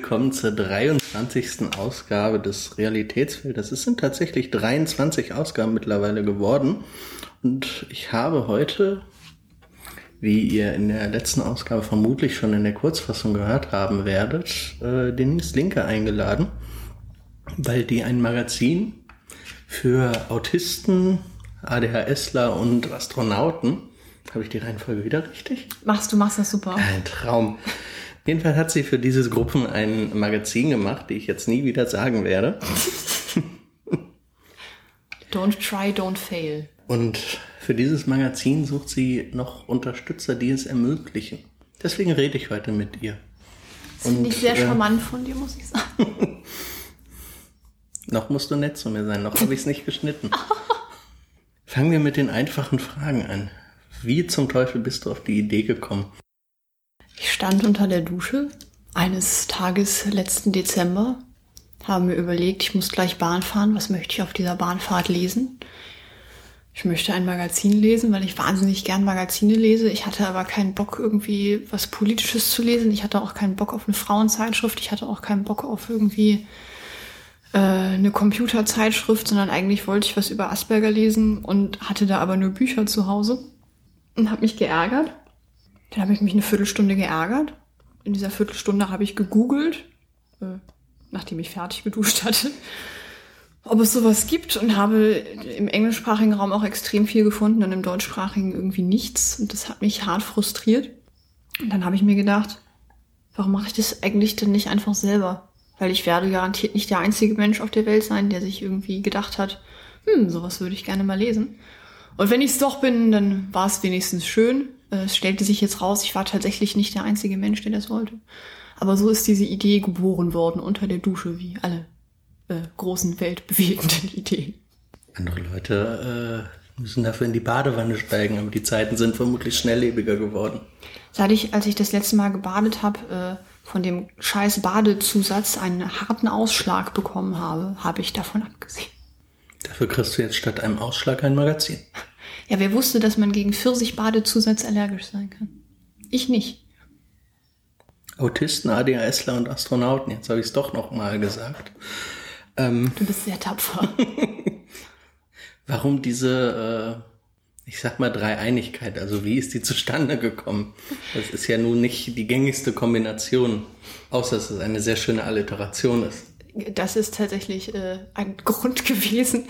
willkommen zur 23. Ausgabe des Realitätsfeldes. Es sind tatsächlich 23 Ausgaben mittlerweile geworden. Und ich habe heute, wie ihr in der letzten Ausgabe vermutlich schon in der Kurzfassung gehört haben werdet, äh, Denise Linke eingeladen, weil die ein Magazin für Autisten, ADHSler und Astronauten, habe ich die Reihenfolge wieder richtig? Machst du, machst das super. Ein Traum. Jedenfalls hat sie für diese Gruppen ein Magazin gemacht, die ich jetzt nie wieder sagen werde. Don't try, don't fail. Und für dieses Magazin sucht sie noch Unterstützer, die es ermöglichen. Deswegen rede ich heute mit ihr. Das finde ich sehr äh, charmant von dir, muss ich sagen. Noch musst du nett zu mir sein, noch habe ich es nicht geschnitten. Fangen wir mit den einfachen Fragen an. Wie zum Teufel bist du auf die Idee gekommen? Ich stand unter der Dusche eines Tages letzten Dezember, habe mir überlegt, ich muss gleich Bahn fahren. Was möchte ich auf dieser Bahnfahrt lesen? Ich möchte ein Magazin lesen, weil ich wahnsinnig gern Magazine lese. Ich hatte aber keinen Bock, irgendwie was Politisches zu lesen. Ich hatte auch keinen Bock auf eine Frauenzeitschrift. Ich hatte auch keinen Bock auf irgendwie äh, eine Computerzeitschrift, sondern eigentlich wollte ich was über Asperger lesen und hatte da aber nur Bücher zu Hause und habe mich geärgert. Dann habe ich mich eine Viertelstunde geärgert. In dieser Viertelstunde habe ich gegoogelt, äh, nachdem ich fertig geduscht hatte, ob es sowas gibt und habe im englischsprachigen Raum auch extrem viel gefunden und im deutschsprachigen irgendwie nichts. Und das hat mich hart frustriert. Und dann habe ich mir gedacht, warum mache ich das eigentlich denn nicht einfach selber? Weil ich werde garantiert nicht der einzige Mensch auf der Welt sein, der sich irgendwie gedacht hat, hm, sowas würde ich gerne mal lesen. Und wenn ich es doch bin, dann war es wenigstens schön. Äh, Es stellte sich jetzt raus, ich war tatsächlich nicht der einzige Mensch, der das wollte. Aber so ist diese Idee geboren worden unter der Dusche, wie alle äh, großen weltbewegenden Ideen. Andere Leute äh, müssen dafür in die Badewanne steigen, aber die Zeiten sind vermutlich schnelllebiger geworden. Seit ich, als ich das letzte Mal gebadet habe, äh, von dem scheiß Badezusatz einen harten Ausschlag bekommen habe, habe ich davon abgesehen. Dafür kriegst du jetzt statt einem Ausschlag ein Magazin. Ja, wer wusste, dass man gegen Pfirsich-Badezusatz allergisch sein kann? Ich nicht. Autisten, ADHSler und Astronauten, jetzt habe ich es doch noch mal gesagt. Ähm, Du bist sehr tapfer. warum diese, äh, ich sag mal, Dreieinigkeit? Also wie ist die zustande gekommen? Das ist ja nun nicht die gängigste Kombination, außer dass es eine sehr schöne Alliteration ist. Das ist tatsächlich äh, ein Grund gewesen,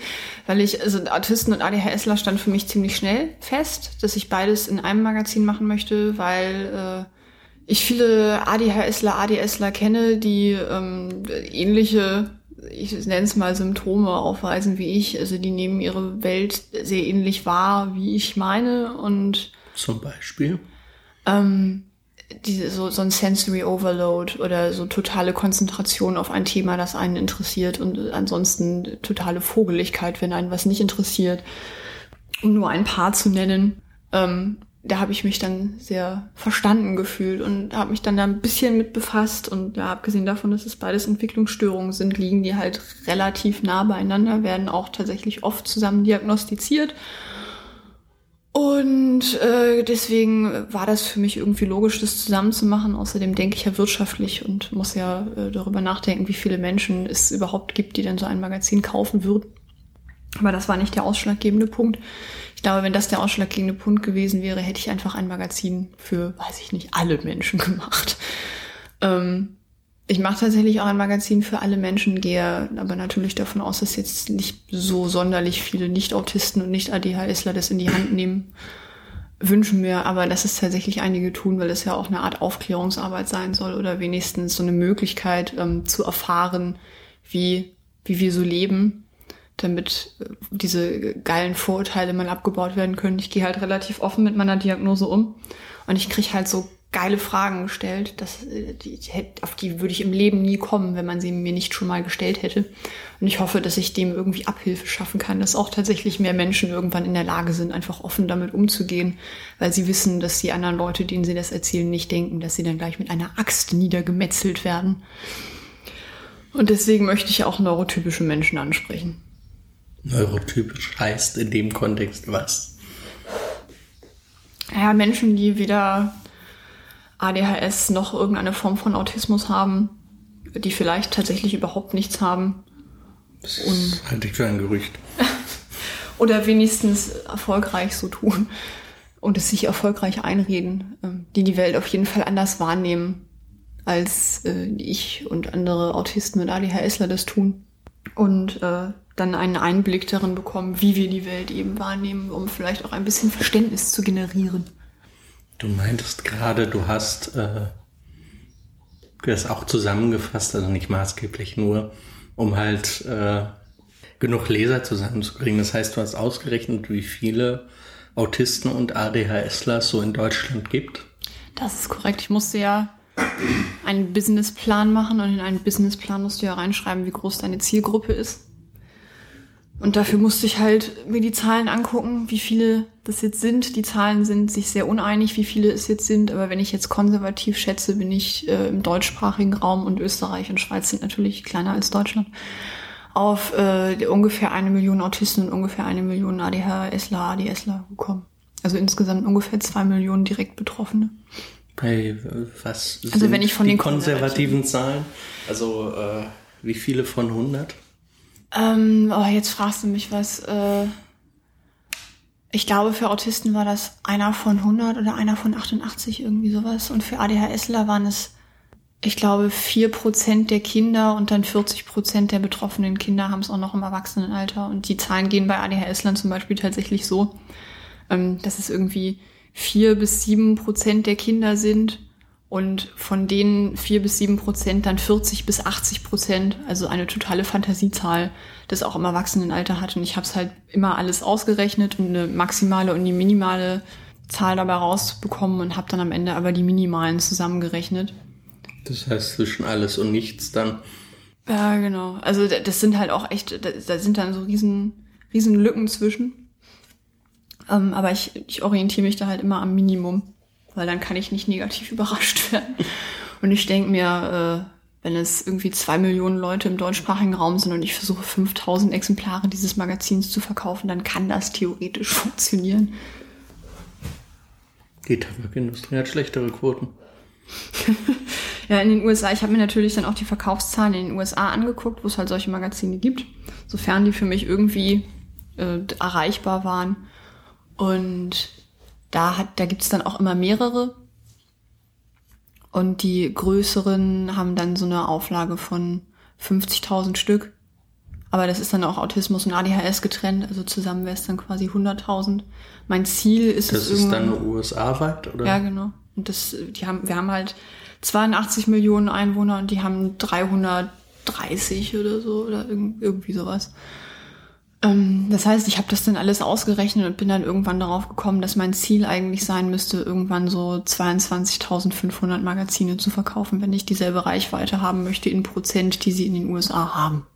weil ich, also Autisten und ADHSler stand für mich ziemlich schnell fest, dass ich beides in einem Magazin machen möchte, weil äh, ich viele ADHSler, ADSler kenne, die ähm, ähnliche, ich nenne es mal Symptome aufweisen wie ich. Also die nehmen ihre Welt sehr ähnlich wahr, wie ich meine und Zum Beispiel. ähm, diese, so, so ein Sensory Overload oder so totale Konzentration auf ein Thema, das einen interessiert und ansonsten totale Vogeligkeit, wenn einen was nicht interessiert. Um nur ein paar zu nennen, ähm, da habe ich mich dann sehr verstanden gefühlt und habe mich dann da ein bisschen mit befasst und ja, abgesehen davon, dass es beides Entwicklungsstörungen sind, liegen die halt relativ nah beieinander, werden auch tatsächlich oft zusammen diagnostiziert. Und äh, deswegen war das für mich irgendwie logisch, das zusammen zu machen. Außerdem denke ich ja wirtschaftlich und muss ja äh, darüber nachdenken, wie viele Menschen es überhaupt gibt, die denn so ein Magazin kaufen würden. Aber das war nicht der ausschlaggebende Punkt. Ich glaube, wenn das der ausschlaggebende Punkt gewesen wäre, hätte ich einfach ein Magazin für, weiß ich nicht, alle Menschen gemacht. Ähm, ich mache tatsächlich auch ein Magazin für alle Menschen, gehe aber natürlich davon aus, dass jetzt nicht so sonderlich viele Nicht-Autisten und Nicht-ADHSler das in die Hand nehmen. Wünschen mir aber, dass es tatsächlich einige tun, weil es ja auch eine Art Aufklärungsarbeit sein soll oder wenigstens so eine Möglichkeit ähm, zu erfahren, wie, wie wir so leben, damit äh, diese geilen Vorurteile mal abgebaut werden können. Ich gehe halt relativ offen mit meiner Diagnose um und ich kriege halt so geile Fragen gestellt, dass, äh, die, auf die würde ich im Leben nie kommen, wenn man sie mir nicht schon mal gestellt hätte. Und ich hoffe, dass ich dem irgendwie Abhilfe schaffen kann, dass auch tatsächlich mehr Menschen irgendwann in der Lage sind, einfach offen damit umzugehen, weil sie wissen, dass die anderen Leute, denen sie das erzählen, nicht denken, dass sie dann gleich mit einer Axt niedergemetzelt werden. Und deswegen möchte ich auch neurotypische Menschen ansprechen. Neurotypisch heißt in dem Kontext was? Ja, Menschen, die weder ADHS noch irgendeine Form von Autismus haben, die vielleicht tatsächlich überhaupt nichts haben. Das und halte ich für ein Gerücht. oder wenigstens erfolgreich so tun und es sich erfolgreich einreden, ähm, die die Welt auf jeden Fall anders wahrnehmen, als äh, ich und andere Autisten und ADHSler das tun. Und äh, dann einen Einblick darin bekommen, wie wir die Welt eben wahrnehmen, um vielleicht auch ein bisschen Verständnis zu generieren. Du meintest gerade, du hast äh, das auch zusammengefasst, also nicht maßgeblich nur, um halt äh, genug Leser zusammenzukriegen. Das heißt, du hast ausgerechnet, wie viele Autisten und ADHSler so in Deutschland gibt. Das ist korrekt. Ich musste ja einen Businessplan machen und in einen Businessplan musst du ja reinschreiben, wie groß deine Zielgruppe ist. Und dafür musste ich halt mir die Zahlen angucken, wie viele das jetzt sind. Die Zahlen sind sich sehr uneinig, wie viele es jetzt sind. Aber wenn ich jetzt konservativ schätze, bin ich äh, im deutschsprachigen Raum und Österreich und Schweiz sind natürlich kleiner als Deutschland auf äh, ungefähr eine Million Autisten und ungefähr eine Million ADHSler, ADSler gekommen. Also insgesamt ungefähr zwei Millionen direkt Betroffene. Bei was also sind wenn ich von die den konservativen Zahlen? Also äh, wie viele von 100? Ähm, oh, jetzt fragst du mich was. Äh, ich glaube, für Autisten war das einer von 100 oder einer von 88, irgendwie sowas. Und für ADHSler waren es, ich glaube, vier Prozent der Kinder und dann 40 Prozent der betroffenen Kinder haben es auch noch im Erwachsenenalter. Und die Zahlen gehen bei ADHSlern zum Beispiel tatsächlich so, ähm, dass es irgendwie vier bis sieben Prozent der Kinder sind und von denen vier bis sieben Prozent dann 40 bis 80 Prozent, also eine totale Fantasiezahl, das auch im Erwachsenenalter hat. Und ich habe es halt immer alles ausgerechnet und eine maximale und die minimale Zahl dabei rausbekommen und habe dann am Ende aber die minimalen zusammengerechnet. Das heißt zwischen alles und nichts dann. Ja, genau. Also das sind halt auch echt, da sind dann so riesen, riesen Lücken zwischen. Ähm, aber ich, ich orientiere mich da halt immer am Minimum weil dann kann ich nicht negativ überrascht werden. Und ich denke mir, äh, wenn es irgendwie zwei Millionen Leute im deutschsprachigen Raum sind und ich versuche 5000 Exemplare dieses Magazins zu verkaufen, dann kann das theoretisch funktionieren. Die Tabakindustrie hat schlechtere Quoten. ja, in den USA, ich habe mir natürlich dann auch die Verkaufszahlen in den USA angeguckt, wo es halt solche Magazine gibt, sofern die für mich irgendwie äh, erreichbar waren. Und da hat, da gibt's dann auch immer mehrere. Und die größeren haben dann so eine Auflage von 50.000 Stück. Aber das ist dann auch Autismus und ADHS getrennt, also zusammen wäre es dann quasi 100.000. Mein Ziel ist das es ist dann USA-weit, oder? Ja, genau. Und das, die haben, wir haben halt 82 Millionen Einwohner und die haben 330 oder so oder irgendwie sowas. Ähm, das heißt, ich habe das dann alles ausgerechnet und bin dann irgendwann darauf gekommen, dass mein Ziel eigentlich sein müsste, irgendwann so 22.500 Magazine zu verkaufen, wenn ich dieselbe Reichweite haben möchte in Prozent, die sie in den USA haben.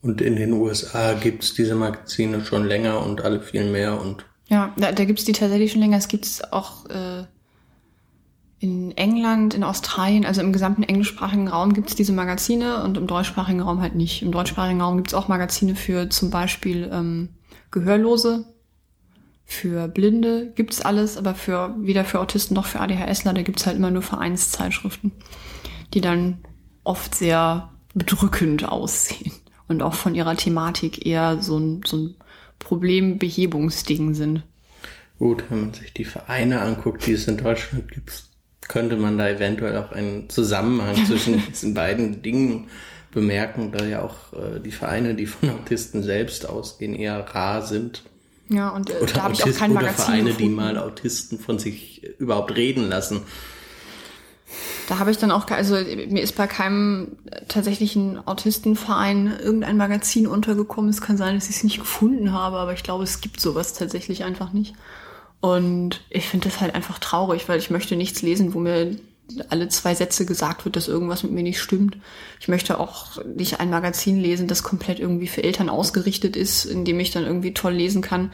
Und in den USA gibt's diese Magazine schon länger und alle viel mehr und ja, da, da gibt's die tatsächlich schon länger. Es gibt's auch äh, in England, in Australien, also im gesamten englischsprachigen Raum gibt es diese Magazine und im deutschsprachigen Raum halt nicht. Im deutschsprachigen Raum gibt es auch Magazine für zum Beispiel ähm, Gehörlose, für Blinde gibt's alles, aber für weder für Autisten noch für ADHSler, da gibt's halt immer nur Vereinszeitschriften, die dann oft sehr bedrückend aussehen und auch von ihrer Thematik eher so ein, so ein Problembehebungsding sind. Gut, wenn man sich die Vereine anguckt, die es in Deutschland gibt, könnte man da eventuell auch einen Zusammenhang zwischen diesen beiden Dingen bemerken, da ja auch äh, die Vereine, die von Autisten selbst ausgehen, eher rar sind. Ja, und äh, oder da habe ich auch kein Magazin Vereine, gefunden. die mal Autisten von sich überhaupt reden lassen. Da habe ich dann auch, also mir ist bei keinem tatsächlichen Autistenverein irgendein Magazin untergekommen. Es kann sein, dass ich es nicht gefunden habe, aber ich glaube, es gibt sowas tatsächlich einfach nicht. Und ich finde das halt einfach traurig, weil ich möchte nichts lesen, wo mir alle zwei Sätze gesagt wird, dass irgendwas mit mir nicht stimmt. Ich möchte auch nicht ein Magazin lesen, das komplett irgendwie für Eltern ausgerichtet ist, in dem ich dann irgendwie toll lesen kann,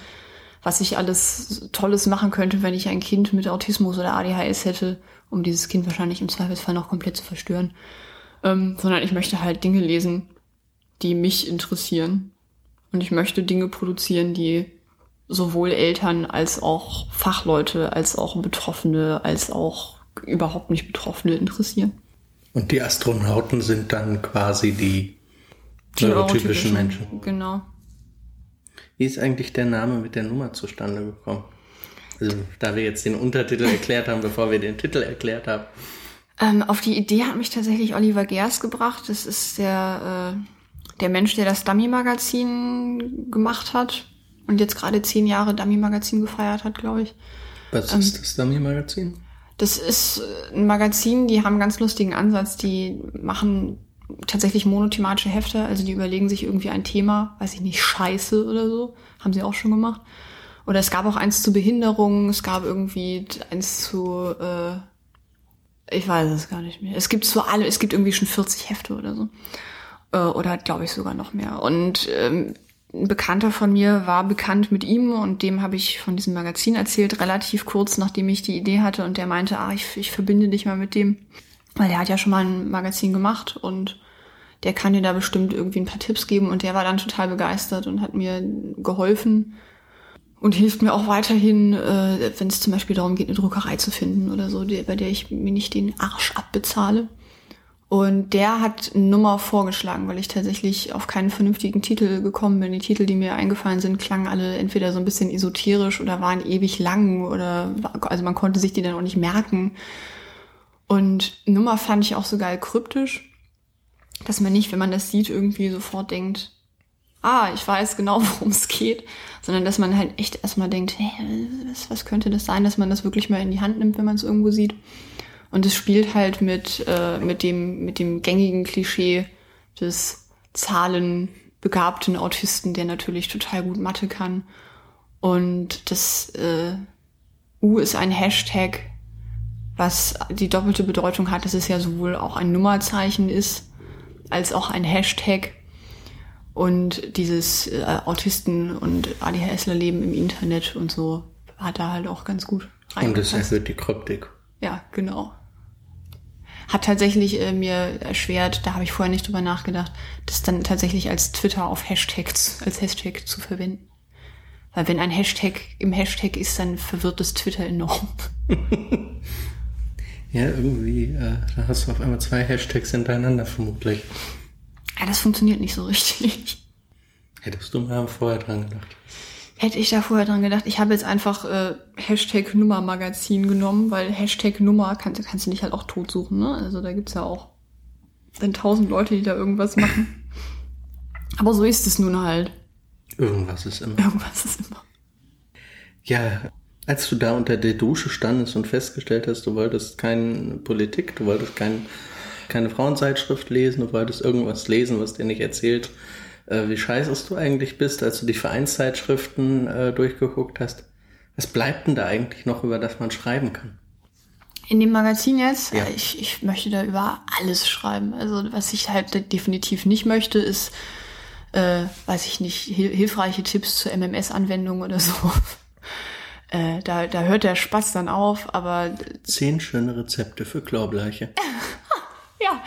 was ich alles Tolles machen könnte, wenn ich ein Kind mit Autismus oder ADHS hätte, um dieses Kind wahrscheinlich im Zweifelsfall noch komplett zu verstören. Ähm, sondern ich möchte halt Dinge lesen, die mich interessieren. Und ich möchte Dinge produzieren, die sowohl Eltern als auch Fachleute, als auch Betroffene, als auch überhaupt nicht Betroffene interessieren. Und die Astronauten sind dann quasi die, Die neurotypischen neurotypischen, Menschen. Genau. Wie ist eigentlich der Name mit der Nummer zustande gekommen? Also, da wir jetzt den Untertitel erklärt haben, bevor wir den Titel erklärt haben. Ähm, auf die Idee hat mich tatsächlich Oliver Gers gebracht. Das ist der, äh, der Mensch, der das Dummy-Magazin gemacht hat und jetzt gerade zehn Jahre Dummy-Magazin gefeiert hat, glaube ich. Was Ähm, ist das Dummy-Magazin? Das ist äh, ein Magazin, die haben einen ganz lustigen Ansatz. Die machen tatsächlich monothematische Hefte, also die überlegen sich irgendwie ein Thema, weiß ich nicht, Scheiße oder so, haben sie auch schon gemacht. Oder es gab auch eins zu Behinderung, es gab irgendwie eins zu, äh, ich weiß es gar nicht mehr. Es gibt zu alle, es gibt irgendwie schon 40 Hefte oder so. Äh, oder glaube ich sogar noch mehr. Und ähm, ein Bekannter von mir war bekannt mit ihm und dem habe ich von diesem Magazin erzählt, relativ kurz nachdem ich die Idee hatte und der meinte, ah, ich, ich verbinde dich mal mit dem, weil der hat ja schon mal ein Magazin gemacht und der kann dir da bestimmt irgendwie ein paar Tipps geben und der war dann total begeistert und hat mir geholfen und hilft mir auch weiterhin, äh, wenn es zum Beispiel darum geht, eine Druckerei zu finden oder so, bei der ich mir nicht den Arsch abbezahle. Und der hat eine Nummer vorgeschlagen, weil ich tatsächlich auf keinen vernünftigen Titel gekommen bin. Die Titel, die mir eingefallen sind, klangen alle entweder so ein bisschen esoterisch oder waren ewig lang oder also man konnte sich die dann auch nicht merken. Und Nummer fand ich auch so geil kryptisch, dass man nicht, wenn man das sieht, irgendwie sofort denkt, ah, ich weiß genau, worum es geht, sondern dass man halt echt erstmal denkt, hey, was, was könnte das sein, dass man das wirklich mal in die Hand nimmt, wenn man es irgendwo sieht. Und es spielt halt mit, äh, mit, dem, mit dem gängigen Klischee des zahlenbegabten Autisten, der natürlich total gut Mathe kann. Und das äh, U ist ein Hashtag, was die doppelte Bedeutung hat, dass es ja sowohl auch ein Nummerzeichen ist, als auch ein Hashtag. Und dieses äh, Autisten- und ADHSler-Leben im Internet und so hat da halt auch ganz gut Und es reingepasst. erhöht die Kryptik. Ja, genau. Hat tatsächlich äh, mir erschwert, da habe ich vorher nicht drüber nachgedacht, das dann tatsächlich als Twitter auf Hashtags, als Hashtag zu verwenden. Weil wenn ein Hashtag im Hashtag ist, dann verwirrt das Twitter enorm. Ja, irgendwie, äh, da hast du auf einmal zwei Hashtags hintereinander vermutlich. Ja, das funktioniert nicht so richtig. Hättest du mal vorher dran gedacht. Hätte ich da vorher dran gedacht. Ich habe jetzt einfach äh, Hashtag Nummer Magazin genommen, weil Hashtag Nummer kannst, kannst du nicht halt auch tot suchen, ne? Also da gibt's ja auch dann tausend Leute, die da irgendwas machen. Aber so ist es nun halt. Irgendwas ist immer. Irgendwas ist immer. Ja, als du da unter der Dusche standest und festgestellt hast, du wolltest keine Politik, du wolltest kein, keine Frauenzeitschrift lesen, du wolltest irgendwas lesen, was dir nicht erzählt, äh, wie scheiße du eigentlich bist, als du die Vereinszeitschriften äh, durchgeguckt hast. Was bleibt denn da eigentlich noch, über das man schreiben kann? In dem Magazin jetzt, Ja. ich, ich möchte da über alles schreiben. Also was ich halt definitiv nicht möchte, ist, äh, weiß ich nicht, hil hilfreiche Tipps zur MMS-Anwendung oder so. äh, da, da hört der Spaß dann auf, aber Zehn schöne Rezepte für Chlorbleiche. ja,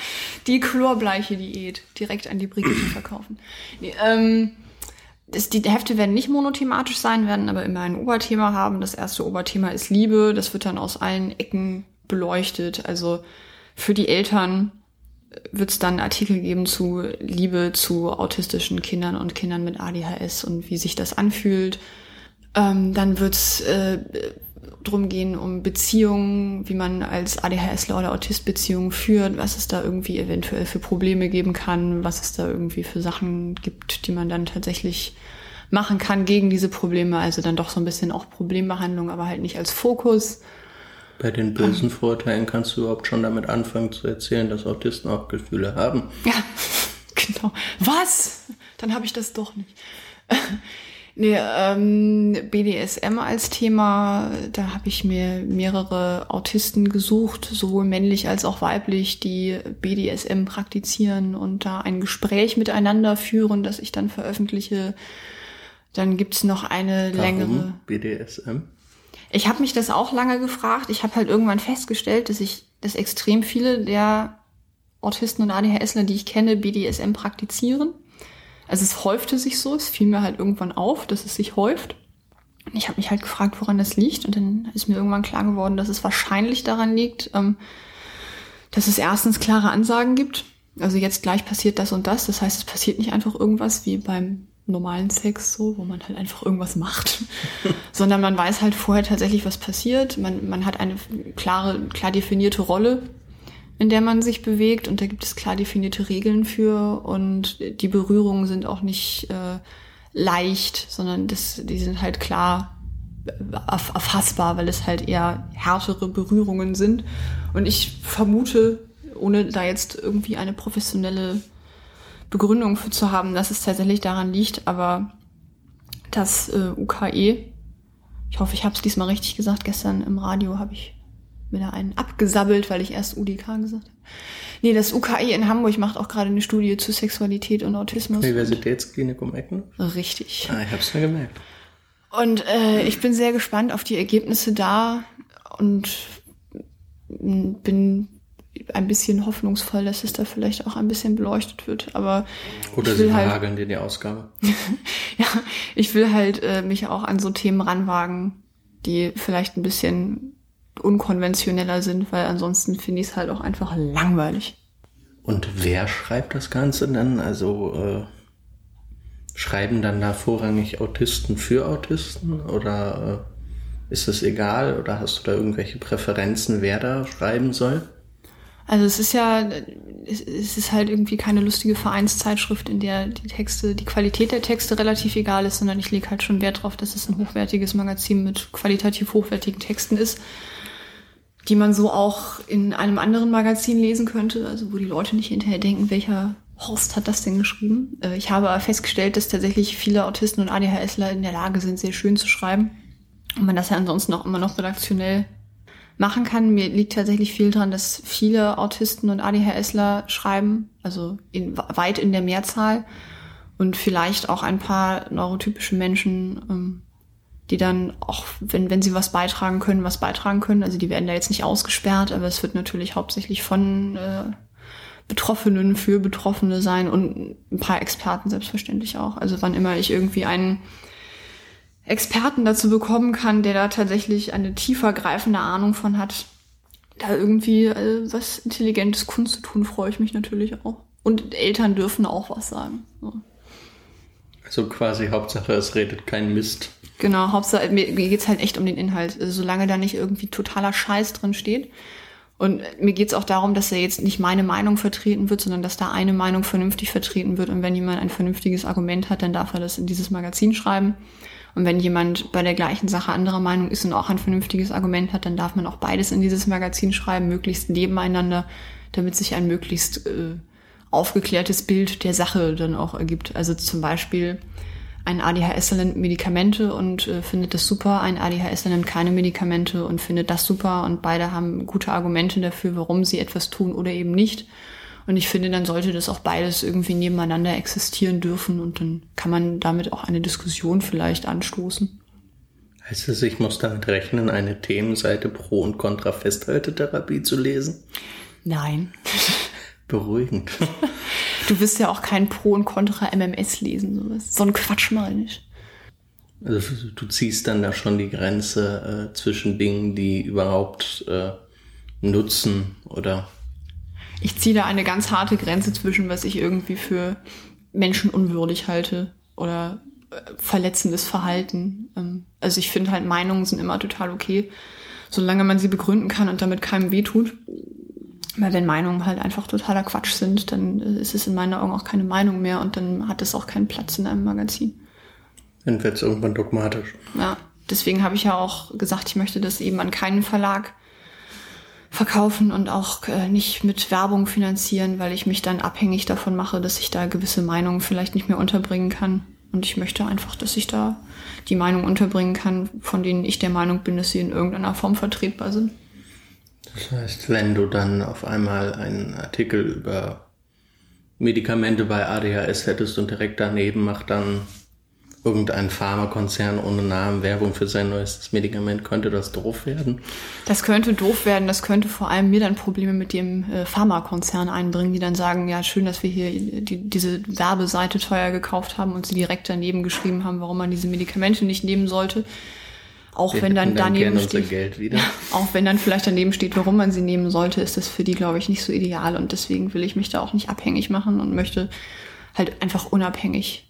die chlorbleiche Diät direkt an die Brigitte verkaufen. Nee, ähm, das, die Hefte werden nicht monothematisch sein, werden aber immer ein Oberthema haben. Das erste Oberthema ist Liebe. Das wird dann aus allen Ecken beleuchtet. Also für die Eltern wird es dann Artikel geben zu Liebe zu autistischen Kindern und Kindern mit ADHS und wie sich das anfühlt. Ähm, dann wird es äh, drum gehen um Beziehungen, wie man als ADHSler oder Autist Beziehungen führt, was es da irgendwie eventuell für Probleme geben kann, was es da irgendwie für Sachen gibt, die man dann tatsächlich machen kann gegen diese Probleme. Also dann doch so ein bisschen auch Problembehandlung, aber halt nicht als Fokus. Bei den bösen Vorurteilen kannst du überhaupt schon damit anfangen zu erzählen, dass Autisten auch Gefühle haben. Ja, genau. Was? Dann habe ich das doch nicht. Nee, ähm, BDSM als Thema, da habe ich mir mehrere Autisten gesucht, sowohl männlich als auch weiblich, die BDSM praktizieren und da ein Gespräch miteinander führen, das ich dann veröffentliche. Dann gibt's noch eine längere. Warum BDSM? Ich habe mich das auch lange gefragt. Ich habe halt irgendwann festgestellt, dass ich, dass extrem viele der Autisten und ADHSler, die ich kenne, BDSM praktizieren. Also es häufte sich so, es fiel mir halt irgendwann auf, dass es sich häuft. Und ich habe mich halt gefragt, woran das liegt. Und dann ist mir irgendwann klar geworden, dass es wahrscheinlich daran liegt, ähm, dass es erstens klare Ansagen gibt. Also jetzt gleich passiert das und das. Das heißt, es passiert nicht einfach irgendwas wie beim normalen Sex so, wo man halt einfach irgendwas macht, sondern man weiß halt vorher tatsächlich, was passiert. Man, man hat eine klare, klar definierte Rolle, in der man sich bewegt und da gibt es klar definierte Regeln für und die Berührungen sind auch nicht äh, leicht, sondern das, die sind halt klar erfassbar, weil es halt eher härtere Berührungen sind. Und ich vermute, ohne da jetzt irgendwie eine professionelle Begründung für zu haben, dass es tatsächlich daran liegt, aber das äh, UKE, ich hoffe, ich habe es diesmal richtig gesagt, gestern im Radio habe ich wieder einen abgesabbelt, weil ich erst UDK gesagt habe. Nee, das UKE in Hamburg macht auch gerade eine Studie zu Sexualität und Autismus. Universitätsklinikum Ecken? Richtig. Ah, ich habe es mir gemerkt. Und äh, ich bin sehr gespannt auf die Ergebnisse da und bin ein bisschen hoffnungsvoll, dass es da vielleicht auch ein bisschen beleuchtet wird. Aber oder sie halt verhageln halt, dir die Ausgabe. ja, ich will halt äh, mich auch an so Themen ranwagen, die vielleicht ein bisschen unkonventioneller sind, weil ansonsten finde ich es halt auch einfach langweilig. Und wer schreibt das Ganze dann? Also äh, schreiben dann da vorrangig Autisten für Autisten oder äh, ist es egal oder hast du da irgendwelche Präferenzen, wer da schreiben soll? Also es ist ja, es ist halt irgendwie keine lustige Vereinszeitschrift, in der die Texte, die Qualität der Texte relativ egal ist, sondern ich lege halt schon Wert darauf, dass es ein hochwertiges Magazin mit qualitativ hochwertigen Texten ist, die man so auch in einem anderen Magazin lesen könnte, also wo die Leute nicht hinterher denken, welcher Horst hat das denn geschrieben. Äh, ich habe festgestellt, dass tatsächlich viele Autisten und ADHSler in der Lage sind, sehr schön zu schreiben. Und man das ja ansonsten auch immer noch redaktionell machen kann. Mir liegt tatsächlich viel dran, dass viele Autisten und ADHSler schreiben, also in, weit in der Mehrzahl und vielleicht auch ein paar neurotypische Menschen, ähm, die dann auch, wenn, wenn sie was beitragen können, was beitragen können. Also die werden da jetzt nicht ausgesperrt, aber es wird natürlich hauptsächlich von äh, Betroffenen für Betroffene sein und ein paar Experten selbstverständlich auch. Also wann immer ich irgendwie einen Experten dazu bekommen kann, der da tatsächlich eine tiefer greifende Ahnung von hat, da irgendwie äh, was Intelligentes Kunst zu tun, freue ich mich natürlich auch. Und Eltern dürfen auch was sagen. So. Also quasi Hauptsache, es redet kein Mist. Genau, Hauptsache, mir, geht's halt echt um den Inhalt. Also, solange da nicht irgendwie totaler Scheiß drin steht. Und mir geht's auch darum, dass da jetzt nicht meine Meinung vertreten wird, sondern dass da eine Meinung vernünftig vertreten wird. Und wenn jemand ein vernünftiges Argument hat, dann darf er das in dieses Magazin schreiben. Und wenn jemand bei der gleichen Sache anderer Meinung ist und auch ein vernünftiges Argument hat, dann darf man auch beides in dieses Magazin schreiben, möglichst nebeneinander, damit sich ein möglichst äh, aufgeklärtes Bild der Sache dann auch ergibt. Also zum Beispiel ein ADHSler nimmt Medikamente und äh, findet das super, ein ADHSler nimmt keine Medikamente und findet das super und beide haben gute Argumente dafür, warum sie etwas tun oder eben nicht. Und ich finde, dann sollte das auch beides irgendwie nebeneinander existieren dürfen und dann kann man damit auch eine Diskussion vielleicht anstoßen. Heißt es, ich muss damit rechnen, eine Themenseite pro und contra Festhaltetherapie zu lesen? Nein. Beruhigend. Du wirst ja auch kein Pro und Contra MMS lesen, sowas. So ein Quatsch mal nicht. Also du ziehst dann da schon die Grenze äh, zwischen Dingen, die überhaupt äh, nutzen oder ich ziehe da eine ganz harte Grenze zwischen, was ich irgendwie für menschenunwürdig halte oder äh, verletzendes Verhalten. Ähm, also ich finde halt Meinungen sind immer total okay, solange man sie begründen kann und damit keinem wehtut. Weil wenn Meinungen halt einfach totaler Quatsch sind, dann äh, ist es in meinen Augen auch keine Meinung mehr und dann hat es auch keinen Platz in einem Magazin. Dann wird es irgendwann dogmatisch. Ja, deswegen habe ich ja auch gesagt, ich möchte das eben an keinen Verlag verkaufen und auch äh, nicht mit Werbung finanzieren, weil ich mich dann abhängig davon mache, dass ich da gewisse Meinungen vielleicht nicht mehr unterbringen kann. Und ich möchte einfach, dass ich da die Meinung unterbringen kann, von denen ich der Meinung bin, dass sie in irgendeiner Form vertretbar sind. Das heißt, wenn du dann auf einmal einen Artikel über Medikamente bei ADHS hättest und direkt daneben macht dann irgendein Pharmakonzern ohne Namen Werbung für sein neuestes Medikament, könnte das doof werden? Das könnte doof werden. Das könnte vor allem mir dann Probleme mit dem äh, Pharmakonzern einbringen, die dann sagen, ja, schön, dass wir hier die, diese Werbeseite teuer gekauft haben und sie direkt daneben geschrieben haben, warum man diese Medikamente nicht nehmen sollte. Auch wir wenn dann, dann daneben steht, auch wenn dann vielleicht daneben steht, warum man sie nehmen sollte, ist das für die, glaube ich, nicht so ideal. Und deswegen will ich mich da auch nicht abhängig machen und möchte halt einfach unabhängig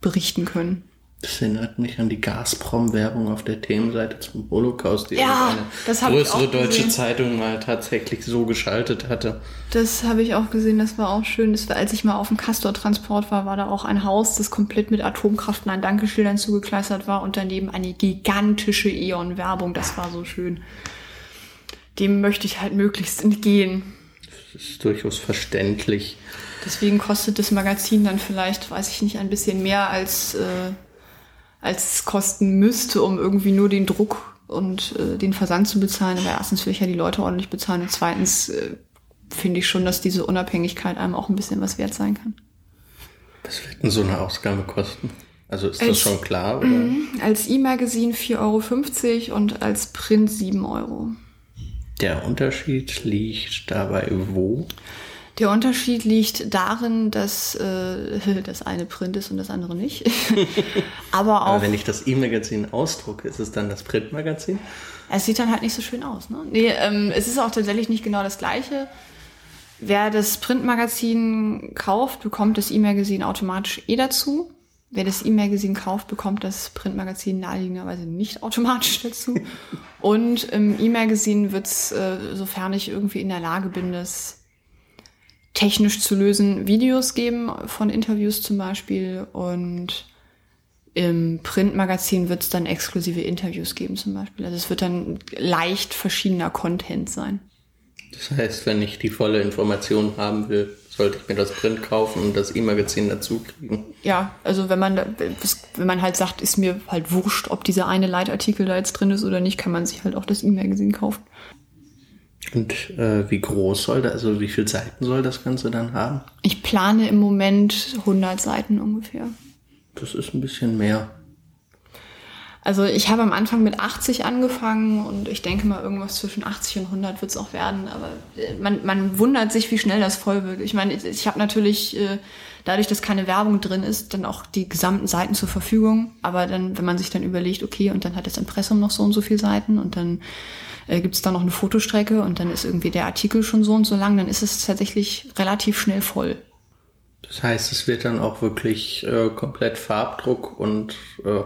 berichten können. Das erinnert mich an die Gazprom-Werbung auf der Themenseite zum Holocaust, die ja, eine größere deutsche Zeitung mal tatsächlich so geschaltet hatte. Das habe ich auch gesehen, das war auch schön. Das war, als ich mal auf dem Castor-Transport war, war da auch ein Haus, das komplett mit Atomkraft und an Dankeschildern zugekleistert war und daneben eine gigantische E.ON-Werbung. Das war so schön. Dem möchte ich halt möglichst entgehen. Das ist durchaus verständlich. Deswegen kostet das Magazin dann vielleicht, weiß ich nicht, ein bisschen mehr als... Äh, als es kosten müsste, um irgendwie nur den Druck und äh, den Versand zu bezahlen. Aber erstens will ich ja die Leute ordentlich bezahlen und zweitens äh, finde ich schon, dass diese Unabhängigkeit einem auch ein bisschen was wert sein kann. Was wird denn so eine Ausgabe kosten? Also ist als, das schon klar? Oder? Mhm. als E-Magazin 4,50 Euro und als Print 7 Euro. Der Unterschied liegt dabei wo? Der Unterschied liegt darin, dass äh, das eine Print ist und das andere nicht. Aber auch. Aber wenn ich das E-Magazin ausdrucke, ist es dann das Printmagazin? Es sieht dann halt nicht so schön aus. Ne? Nee, ähm, es ist auch tatsächlich nicht genau das gleiche. Wer das Printmagazin kauft, bekommt das E-Magazin automatisch eh dazu. Wer das E-Magazin kauft, bekommt das Printmagazin naheliegenderweise nicht automatisch dazu. Und im E-Magazin wird es, äh, sofern ich irgendwie in der Lage bin, das technisch zu lösen Videos geben von Interviews zum Beispiel und im Printmagazin wird es dann exklusive Interviews geben zum Beispiel. Also es wird dann leicht verschiedener Content sein. Das heißt, wenn ich die volle Information haben will, sollte ich mir das Print kaufen und das E-Magazin dazu kriegen. Ja, also wenn man wenn man halt sagt, ist mir halt wurscht, ob dieser eine Leitartikel da jetzt drin ist oder nicht, kann man sich halt auch das E-Magazin kaufen. Und äh, wie groß soll das, also wie viele Seiten soll das Ganze dann haben? Ich plane im Moment 100 Seiten ungefähr. Das ist ein bisschen mehr. Also ich habe am Anfang mit 80 angefangen und ich denke mal, irgendwas zwischen 80 und 100 wird es auch werden. Aber äh, man, man wundert sich, wie schnell das voll wird. Ich meine, ich, ich habe natürlich, äh, dadurch, dass keine Werbung drin ist, dann auch die gesamten Seiten zur Verfügung. Aber dann, wenn man sich dann überlegt, okay, und dann hat das Impressum noch so und so viele Seiten und dann äh, gibt es da noch eine Fotostrecke und dann ist irgendwie der Artikel schon so und so lang, dann ist es tatsächlich relativ schnell voll. Das heißt, es wird dann auch wirklich äh, komplett Farbdruck und äh,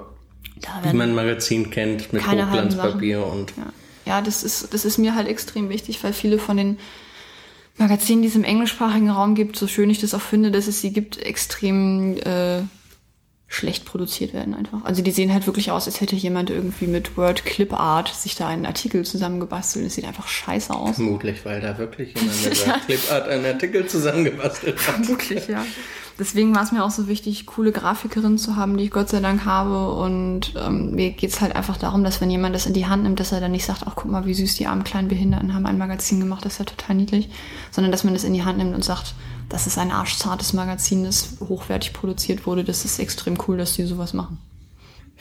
wie man ein Magazin kennt mit Hochglanzpapier und. Ja. ja, das ist, das ist mir halt extrem wichtig, weil viele von den Magazinen, die es im englischsprachigen Raum gibt, so schön ich das auch finde, dass es sie gibt, extrem äh, schlecht produziert werden einfach. Also die sehen halt wirklich aus, als hätte jemand irgendwie mit Word Clip Art sich da einen Artikel zusammengebastelt. Es sieht einfach scheiße aus. Vermutlich, weil da wirklich jemand mit Word Clip Art einen Artikel zusammengebastelt hat. Vermutlich, ja. Deswegen war es mir auch so wichtig, coole Grafikerinnen zu haben, die ich Gott sei Dank habe. Und ähm, mir geht's halt einfach darum, dass wenn jemand das in die Hand nimmt, dass er dann nicht sagt, ach guck mal, wie süß die armen kleinen Behinderten haben ein Magazin gemacht, das ist ja total niedlich. Sondern dass man das in die Hand nimmt und sagt, das ist ein arschzartes Magazin, das hochwertig produziert wurde. Das ist extrem cool, dass die sowas machen.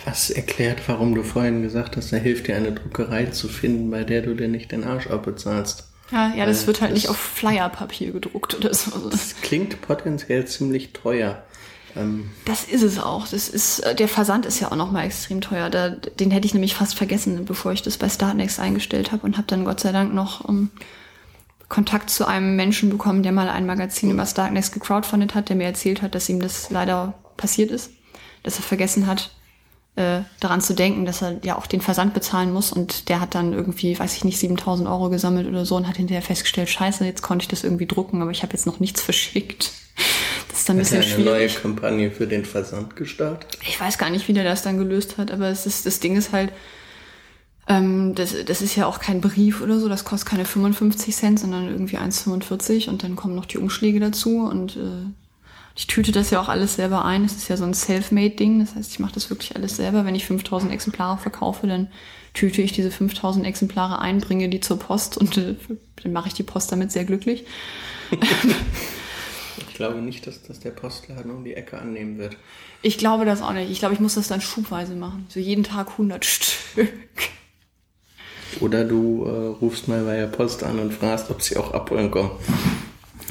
Was erklärt, warum du vorhin gesagt hast, da hilft dir eine Druckerei zu finden, bei der du dir nicht den Arsch abbezahlst. Ja, ja, das äh, wird halt das, nicht auf Flyerpapier gedruckt oder so. Das klingt potenziell ziemlich teuer. Ähm, das ist es auch. Das ist, äh, der Versand ist ja auch nochmal extrem teuer. Da, den hätte ich nämlich fast vergessen, bevor ich das bei Startnext eingestellt habe und habe dann Gott sei Dank noch um, ähm, Kontakt zu einem Menschen bekommen, der mal ein Magazin über Starknext gecrowdfundet hat, der mir erzählt hat, dass ihm das leider passiert ist, dass er vergessen hat, äh, daran zu denken, dass er ja auch den Versand bezahlen muss und der hat dann irgendwie, weiß ich nicht, 7000 Euro gesammelt oder so und hat hinterher festgestellt, scheiße, jetzt konnte ich das irgendwie drucken, aber ich habe jetzt noch nichts verschickt. Das ist dann ein bisschen hat er eine schwierig. neue Kampagne für den Versand gestartet? Ich weiß gar nicht, wie der das dann gelöst hat, aber es ist, das Ding ist halt, ähm, das, das ist ja auch kein Brief oder so, das kostet keine 55 Cent, sondern irgendwie 1,45 und dann kommen noch die Umschläge dazu und äh, ich tüte das ja auch alles selber ein. Es ist ja so ein Self-Made-Ding. Das heißt, ich mache das wirklich alles selber. Wenn ich 5000 Exemplare verkaufe, dann tüte ich diese 5000 Exemplare ein, bringe die zur Post und äh, dann mache ich die Post damit sehr glücklich. glaube nicht, dass das der Postladen um die Ecke annehmen wird. Ich glaube das auch nicht. Ich glaube, ich muss das dann schubweise machen. So jeden Tag 100 Stück. Oder du äh, rufst mal bei der Post an und fragst, ob sie auch abholen kommen.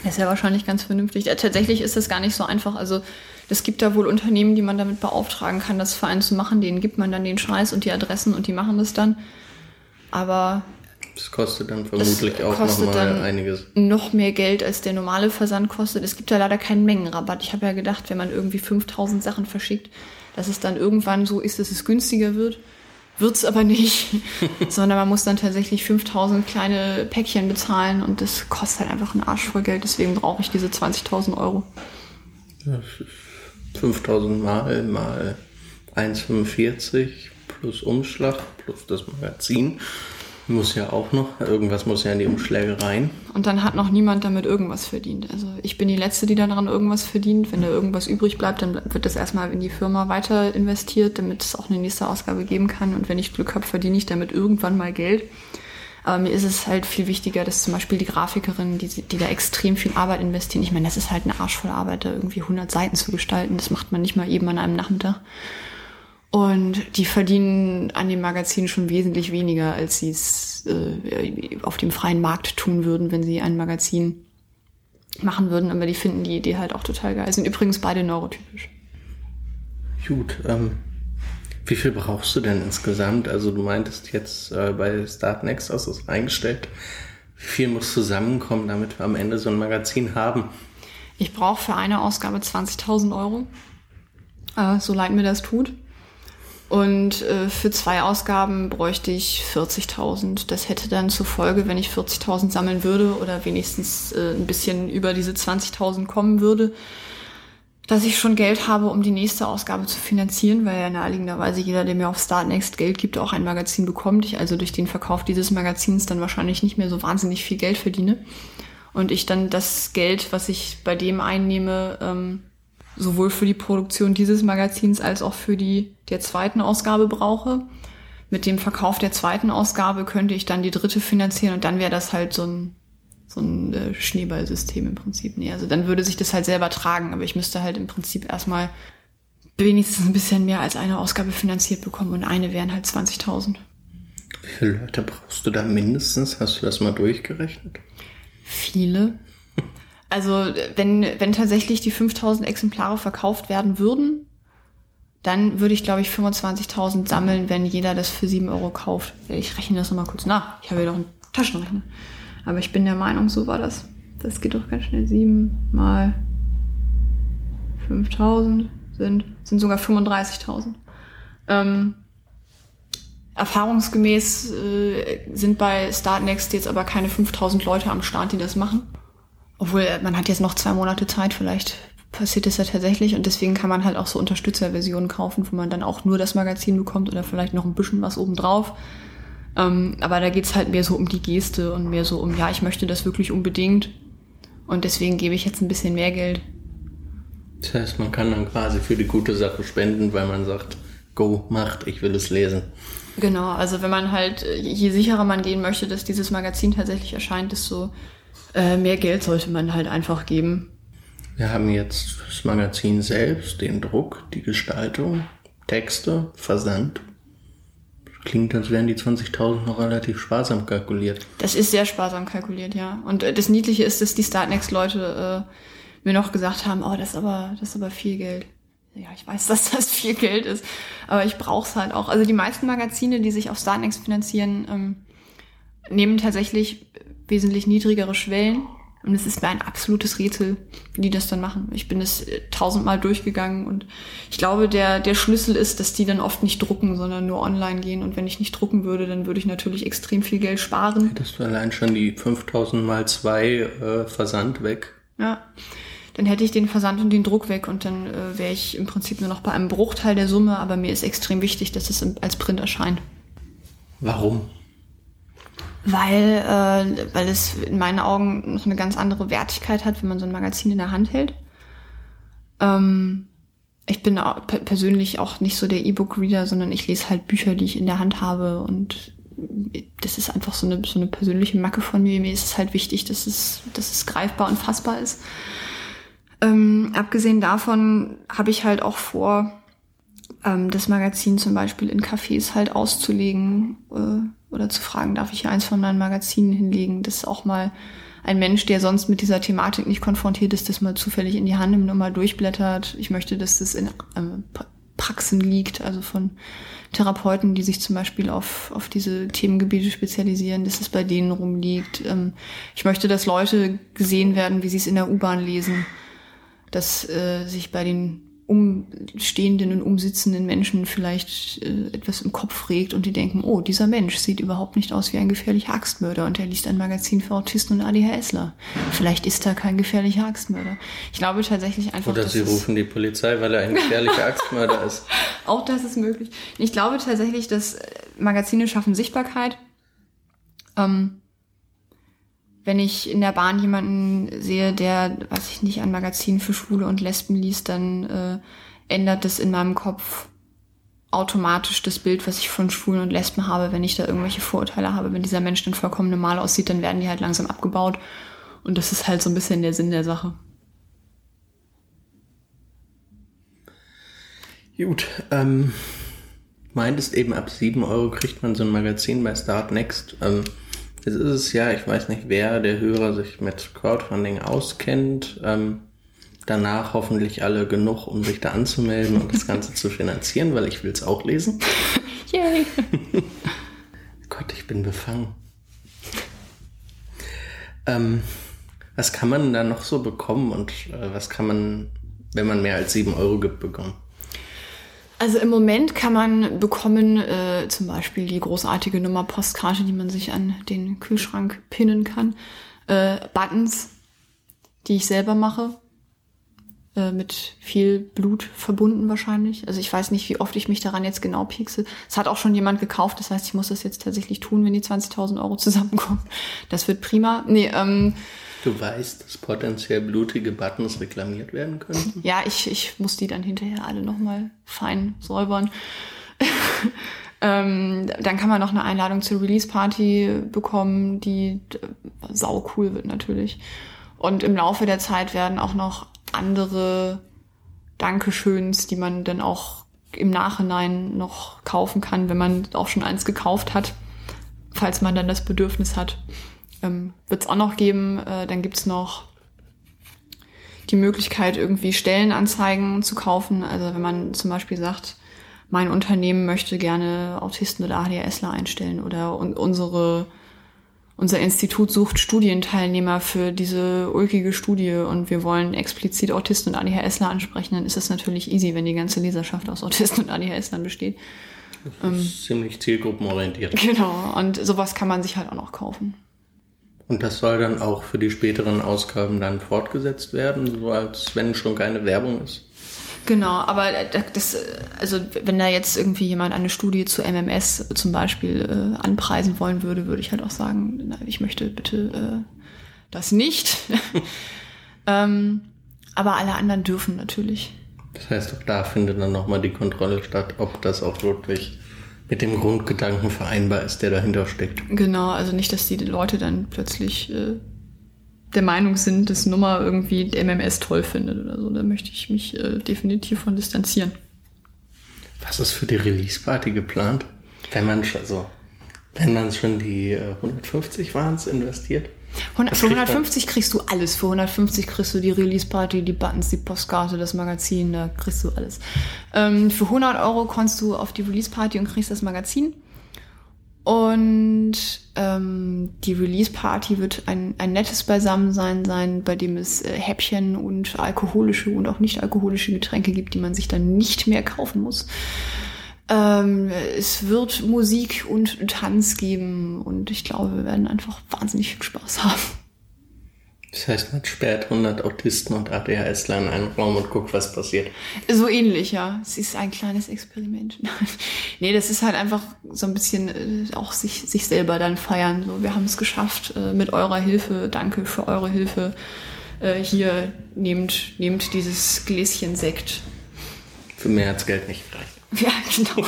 Das ist ja wahrscheinlich ganz vernünftig. Äh, tatsächlich ist das gar nicht so einfach. Also es gibt da wohl Unternehmen, die man damit beauftragen kann, das für einen zu machen. Denen gibt man dann den Scheiß und die Adressen und die machen das dann. Aber das kostet dann vermutlich auch nochmal einiges. Noch mehr Geld als der normale Versand kostet. Es gibt da leider keinen Mengenrabatt. Ich habe ja gedacht, wenn man irgendwie 5000 Sachen verschickt, dass es dann irgendwann so ist, dass es günstiger wird. Wird's aber nicht, sondern man muss dann tatsächlich 5000 kleine Päckchen bezahlen und das kostet halt einfach einen Arsch voll Geld. Deswegen brauche ich diese 20.000 Euro. Ja, 5000 mal mal 1,45 plus Umschlag plus das Magazin muss ja auch noch, irgendwas muss ja in die Umschläge rein. Und dann hat noch niemand damit irgendwas verdient. Also ich bin die Letzte, die daran irgendwas verdient. Wenn da irgendwas übrig bleibt, dann wird das erstmal in die Firma weiter investiert, damit es auch eine nächste Ausgabe geben kann. Und wenn ich Glück habe, verdiene ich damit irgendwann mal Geld. Aber mir ist es halt viel wichtiger, dass zum Beispiel die Grafikerinnen, die, die da extrem viel Arbeit investieren, ich meine, das ist halt eine Arsch Arbeit, da irgendwie 100 Seiten zu gestalten. Das macht man nicht mal eben an einem Nachmittag. Und die verdienen an dem Magazin schon wesentlich weniger, als sie es äh, auf dem freien Markt tun würden, wenn sie ein Magazin machen würden. Aber die finden die Idee halt auch total geil. Sind übrigens beide neurotypisch. Gut, ähm, wie viel brauchst du denn insgesamt? Also du meintest jetzt äh, bei Start Next hast du es eingestellt. Wie viel muss zusammenkommen, damit wir am Ende so ein Magazin haben? Ich brauche für eine Ausgabe 20.000 Euro. Äh, so leid mir das tut. Und äh, für zwei Ausgaben bräuchte ich 40.000. Das hätte dann zur Folge, wenn ich 40.000 sammeln würde oder wenigstens äh, ein bisschen über diese 20.000 kommen würde, dass ich schon Geld habe, um die nächste Ausgabe zu finanzieren, weil ja naheliegenderweise jeder, der mir auf Startnext Geld gibt, auch ein Magazin bekommt. Ich also durch den Verkauf dieses Magazins dann wahrscheinlich nicht mehr so wahnsinnig viel Geld verdiene. Und ich dann das Geld, was ich bei dem einnehme, ähm, sowohl für die Produktion dieses Magazins als auch für die der zweiten Ausgabe brauche. Mit dem Verkauf der zweiten Ausgabe könnte ich dann die dritte finanzieren und dann wäre das halt so ein, so ein äh, Schneeballsystem im Prinzip. Nee, also dann würde sich das halt selber tragen, aber ich müsste halt im Prinzip erstmal wenigstens ein bisschen mehr als eine Ausgabe finanziert bekommen und eine wären halt 20.000. Wie viele Leute brauchst du da mindestens? Hast du das mal durchgerechnet? Viele. Also wenn, wenn tatsächlich die 5000 Exemplare verkauft werden würden, dann würde ich, glaube ich, 25.000 sammeln, wenn jeder das für 7 Euro kauft. Ich rechne das nochmal kurz nach. Ich habe ja doch einen Taschenrechner. Aber ich bin der Meinung, so war das. Das geht doch ganz schnell. 7 mal 5000 sind, sind sogar 35.000. Ähm, erfahrungsgemäß äh, sind bei Startnext jetzt aber keine 5000 Leute am Start, die das machen. Obwohl, äh, man hat jetzt noch zwei Monate Zeit, vielleicht passiert es ja tatsächlich und deswegen kann man halt auch so Unterstützerversionen kaufen, wo man dann auch nur das Magazin bekommt oder vielleicht noch ein bisschen was obendrauf. Ähm, aber da geht's halt mehr so um die Geste und mehr so um, ja, ich möchte das wirklich unbedingt und deswegen gebe ich jetzt ein bisschen mehr Geld. Das heißt, man kann dann quasi für die gute Sache spenden, weil man sagt, go, macht, ich will es lesen. Genau, also wenn man halt, je sicherer man gehen möchte, dass dieses Magazin tatsächlich erscheint, desto äh, mehr Geld sollte man halt einfach geben. Wir haben jetzt das Magazin selbst, den Druck, die Gestaltung, Texte, Versand. Klingt, als wären die 20.000 noch relativ sparsam kalkuliert. Das ist sehr sparsam kalkuliert, ja. Und äh, das Niedliche ist, dass die Startnext-Leute äh, mir noch gesagt haben, oh, das ist aber, das ist aber viel Geld. Ja, ich weiß, dass das viel Geld ist, aber ich brauch's halt auch. Also die meisten Magazine, die sich auf Startnext finanzieren, ähm, nehmen tatsächlich wesentlich niedrigere Schwellen. Und es ist mir ein absolutes Rätsel, wie die das dann machen. Ich bin es äh, tausendmal durchgegangen und ich glaube, der, der Schlüssel ist, dass die dann oft nicht drucken, sondern nur online gehen. Und wenn ich nicht drucken würde, dann würde ich natürlich extrem viel Geld sparen. Hättest du allein schon die 5000 mal zwei äh, Versand weg? Ja. Dann hätte ich den Versand und den Druck weg und dann äh, wäre ich im Prinzip nur noch bei einem Bruchteil der Summe, aber mir ist extrem wichtig, dass es als Print erscheint. Warum? Weil, äh, weil es in meinen Augen noch eine ganz andere Wertigkeit hat, wenn man so ein Magazin in der Hand hält. Ähm, ich bin auch persönlich auch nicht so der E-Book-Reader, sondern ich lese halt Bücher, die ich in der Hand habe und das ist einfach so eine, so eine persönliche Macke von mir. Mir ist es halt wichtig, dass es, dass es greifbar und fassbar ist. Ähm, abgesehen davon habe ich halt auch vor, ähm, das Magazin zum Beispiel in Cafés halt auszulegen äh, oder zu fragen, darf ich hier eins von meinen Magazinen hinlegen? Das ist auch mal ein Mensch, der sonst mit dieser Thematik nicht konfrontiert ist, das mal zufällig in die Hand nimmt und mal durchblättert. Ich möchte, dass das in ähm, Praxen liegt, also von Therapeuten, die sich zum Beispiel auf, auf diese Themengebiete spezialisieren, dass es bei denen rumliegt. Ähm, ich möchte, dass Leute gesehen werden, wie sie es in der U-Bahn lesen, dass äh, sich bei den umstehenden und umsitzenden Menschen vielleicht äh, etwas im Kopf regt und die denken, oh, dieser Mensch sieht überhaupt nicht aus wie ein gefährlicher Axtmörder und er liest ein Magazin für Autisten und ADHSler. Vielleicht ist er kein gefährlicher Axtmörder. Ich glaube tatsächlich einfach. Oder sie rufen die Polizei, weil er ein gefährlicher Axtmörder ist. Auch das ist möglich. Ich glaube tatsächlich, dass Magazine schaffen Sichtbarkeit. Ähm, wenn ich in der Bahn jemanden sehe, der, was ich nicht, ein Magazin für Schwule und Lesben liest, dann äh, ändert das in meinem Kopf automatisch das Bild, was ich von Schwulen und Lesben habe, wenn ich da irgendwelche Vorurteile habe. Wenn dieser Mensch dann vollkommen normal aussieht, dann werden die halt langsam abgebaut. Und das ist halt so ein bisschen der Sinn der Sache. Gut, ähm, meintest eben ab 7 Euro kriegt man so ein Magazin bei Start Next. Ähm, Jetzt ist es ja, ich weiß nicht, wer der Hörer sich mit Crowdfunding auskennt. Ähm, danach hoffentlich alle genug, um sich da anzumelden und das Ganze zu finanzieren, weil ich will es auch lesen. Yay! Gott, ich bin befangen. Ähm, was kann man da noch so bekommen und äh, was kann man, wenn man mehr als sieben Euro gibt, bekommen? Also im Moment kann man bekommen äh, zum Beispiel die großartige Nummer Postkarte, die man sich an den Kühlschrank pinnen kann. Äh, Buttons, die ich selber mache. Äh, mit viel Blut verbunden wahrscheinlich. Also ich weiß nicht, wie oft ich mich daran jetzt genau piekse. Es hat auch schon jemand gekauft, das heißt, ich muss das jetzt tatsächlich tun, wenn die 20.000 Euro zusammenkommen. Das wird prima. Nee, ähm, Du weißt, dass potenziell blutige Buttons reklamiert werden könnten? Ja, ich, ich muss die dann hinterher alle nochmal fein säubern. ähm, dann kann man noch eine Einladung zur Release-Party bekommen, die sau cool wird natürlich. Und im Laufe der Zeit werden auch noch andere Dankeschöns, die man dann auch im Nachhinein noch kaufen kann, wenn man auch schon eins gekauft hat, falls man dann das Bedürfnis hat ähm, wird es auch noch geben. Äh, dann gibt's noch die Möglichkeit, irgendwie Stellenanzeigen zu kaufen. Also wenn man zum Beispiel sagt, mein Unternehmen möchte gerne Autisten oder ADHSler einstellen oder un unsere unser Institut sucht Studienteilnehmer für diese ulkige Studie und wir wollen explizit Autisten und ADHSler ansprechen, dann ist es natürlich easy, wenn die ganze Leserschaft aus Autisten und ADHSlern besteht. Das ist ähm, ziemlich zielgruppenorientiert. Genau, und sowas kann man sich halt auch noch kaufen. Und das soll dann auch für die späteren Ausgaben dann fortgesetzt werden, so als wenn schon keine Werbung ist. Genau, aber das, also wenn da jetzt irgendwie jemand eine Studie zu MMS zum Beispiel äh, anpreisen wollen würde, würde ich halt auch sagen, na, ich möchte bitte äh, das nicht. ähm, aber alle anderen dürfen natürlich. Das heißt, auch da findet dann nochmal die Kontrolle statt, ob das auch wirklich mit dem Grundgedanken vereinbar ist, der dahinter steckt. Genau, also nicht, dass die Leute dann plötzlich äh, der Meinung sind, dass Nummer irgendwie MMS toll findet oder so. Da möchte ich mich äh, definitiv von distanzieren. Was ist für die Release-Party geplant? Wenn man schon, also, wenn man schon die äh, 150 waren, investiert? 100, für 150 kriegst du alles. Für 150 kriegst du die Release-Party, die Buttons, die Postkarte, das Magazin, da kriegst du alles. Ähm, für 100 Euro kommst du auf die Release-Party und kriegst das Magazin. Und ähm, die Release-Party wird ein, ein nettes Beisammensein sein, bei dem es äh, Häppchen und alkoholische und auch nicht alkoholische Getränke gibt, die man sich dann nicht mehr kaufen muss. Ähm, es wird Musik und Tanz geben und ich glaube, wir werden einfach wahnsinnig viel Spaß haben. Das heißt, man sperrt 100 Autisten und ADHSler in einen Raum und guckt, was passiert. So ähnlich, ja. Es ist ein kleines Experiment. nee, das ist halt einfach so ein bisschen äh, auch sich, sich selber dann feiern. So, wir haben es geschafft äh, mit eurer Hilfe. Danke für eure Hilfe. Äh, hier nehmt, nehmt dieses Gläschen Sekt. Für mehr hat's Geld nicht reicht. Ja, genau.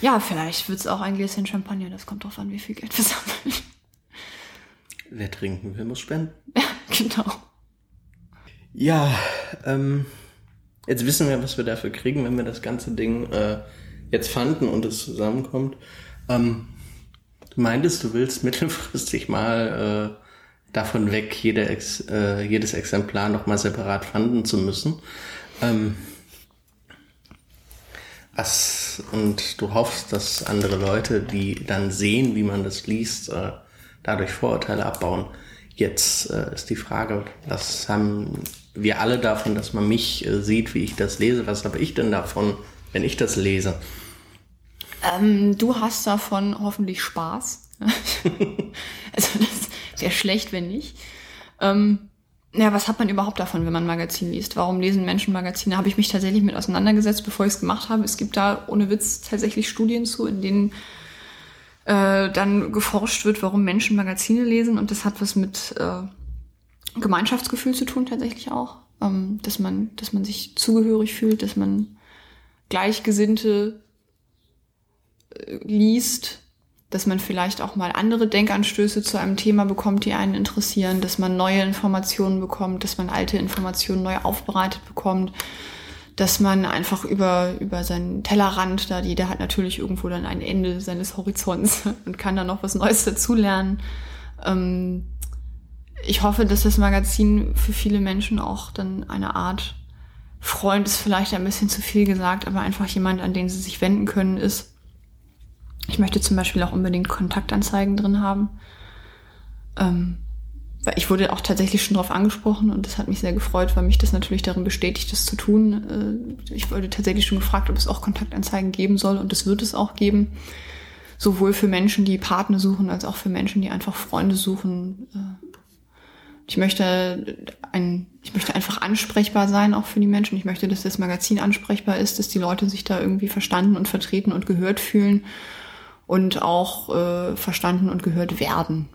ja, vielleicht wird es auch ein Gläschen Champagner. Das kommt drauf an, wie viel Geld wir sammeln. Wer trinken will, muss spenden. Ja, genau. Ja, ähm, jetzt wissen wir, was wir dafür kriegen, wenn wir das ganze Ding äh, jetzt fanden und es zusammenkommt. Ähm, du meintest, du willst mittelfristig mal äh, davon weg, jede Ex, äh, jedes Exemplar nochmal separat fanden zu müssen. Ähm, was, und du hoffst, dass andere Leute, die dann sehen, wie man das liest, äh, dadurch Vorurteile abbauen. Jetzt äh, ist die Frage, was haben wir alle davon, dass man mich äh, sieht, wie ich das lese? Was habe ich denn davon, wenn ich das lese? Ähm, du hast davon hoffentlich Spaß. also das wäre schlecht, wenn nicht. Ähm, ja, was hat man überhaupt davon, wenn man ein Magazin liest? Warum lesen Menschen Magazine? Habe ich mich tatsächlich mit auseinandergesetzt, bevor ich es gemacht habe. Es gibt da ohne Witz tatsächlich Studien zu, in denen äh, dann geforscht wird, warum Menschen Magazine lesen. Und das hat was mit äh, Gemeinschaftsgefühl zu tun tatsächlich auch. Ähm, dass man, dass man sich zugehörig fühlt, dass man Gleichgesinnte äh, liest, dass man vielleicht auch mal andere Denkanstöße zu einem Thema bekommt, die einen interessieren, dass man neue Informationen bekommt, dass man alte Informationen neu aufbereitet bekommt, dass man einfach über, über seinen Tellerrand, da jeder hat natürlich irgendwo dann ein Ende seines Horizonts und kann dann noch was Neues dazulernen. Ähm, ich hoffe, dass das Magazin für viele Menschen auch dann eine Art Freund ist vielleicht ein bisschen zu viel gesagt, aber einfach jemand, an den sie sich wenden können, ist, ich möchte zum Beispiel auch unbedingt Kontaktanzeigen drin haben. Ähm, ich wurde auch tatsächlich schon darauf angesprochen und das hat mich sehr gefreut, weil mich das natürlich darin bestätigt, das zu tun. Äh, ich wurde tatsächlich schon gefragt, ob es auch Kontaktanzeigen geben soll und das wird es auch geben. Sowohl für Menschen, die Partner suchen, als auch für Menschen, die einfach Freunde suchen. Äh, ich möchte ein, ich möchte einfach ansprechbar sein, auch für die Menschen. Ich möchte, dass das Magazin ansprechbar ist, dass die Leute sich da irgendwie verstanden und vertreten und gehört fühlen und auch äh, verstanden und gehört werden.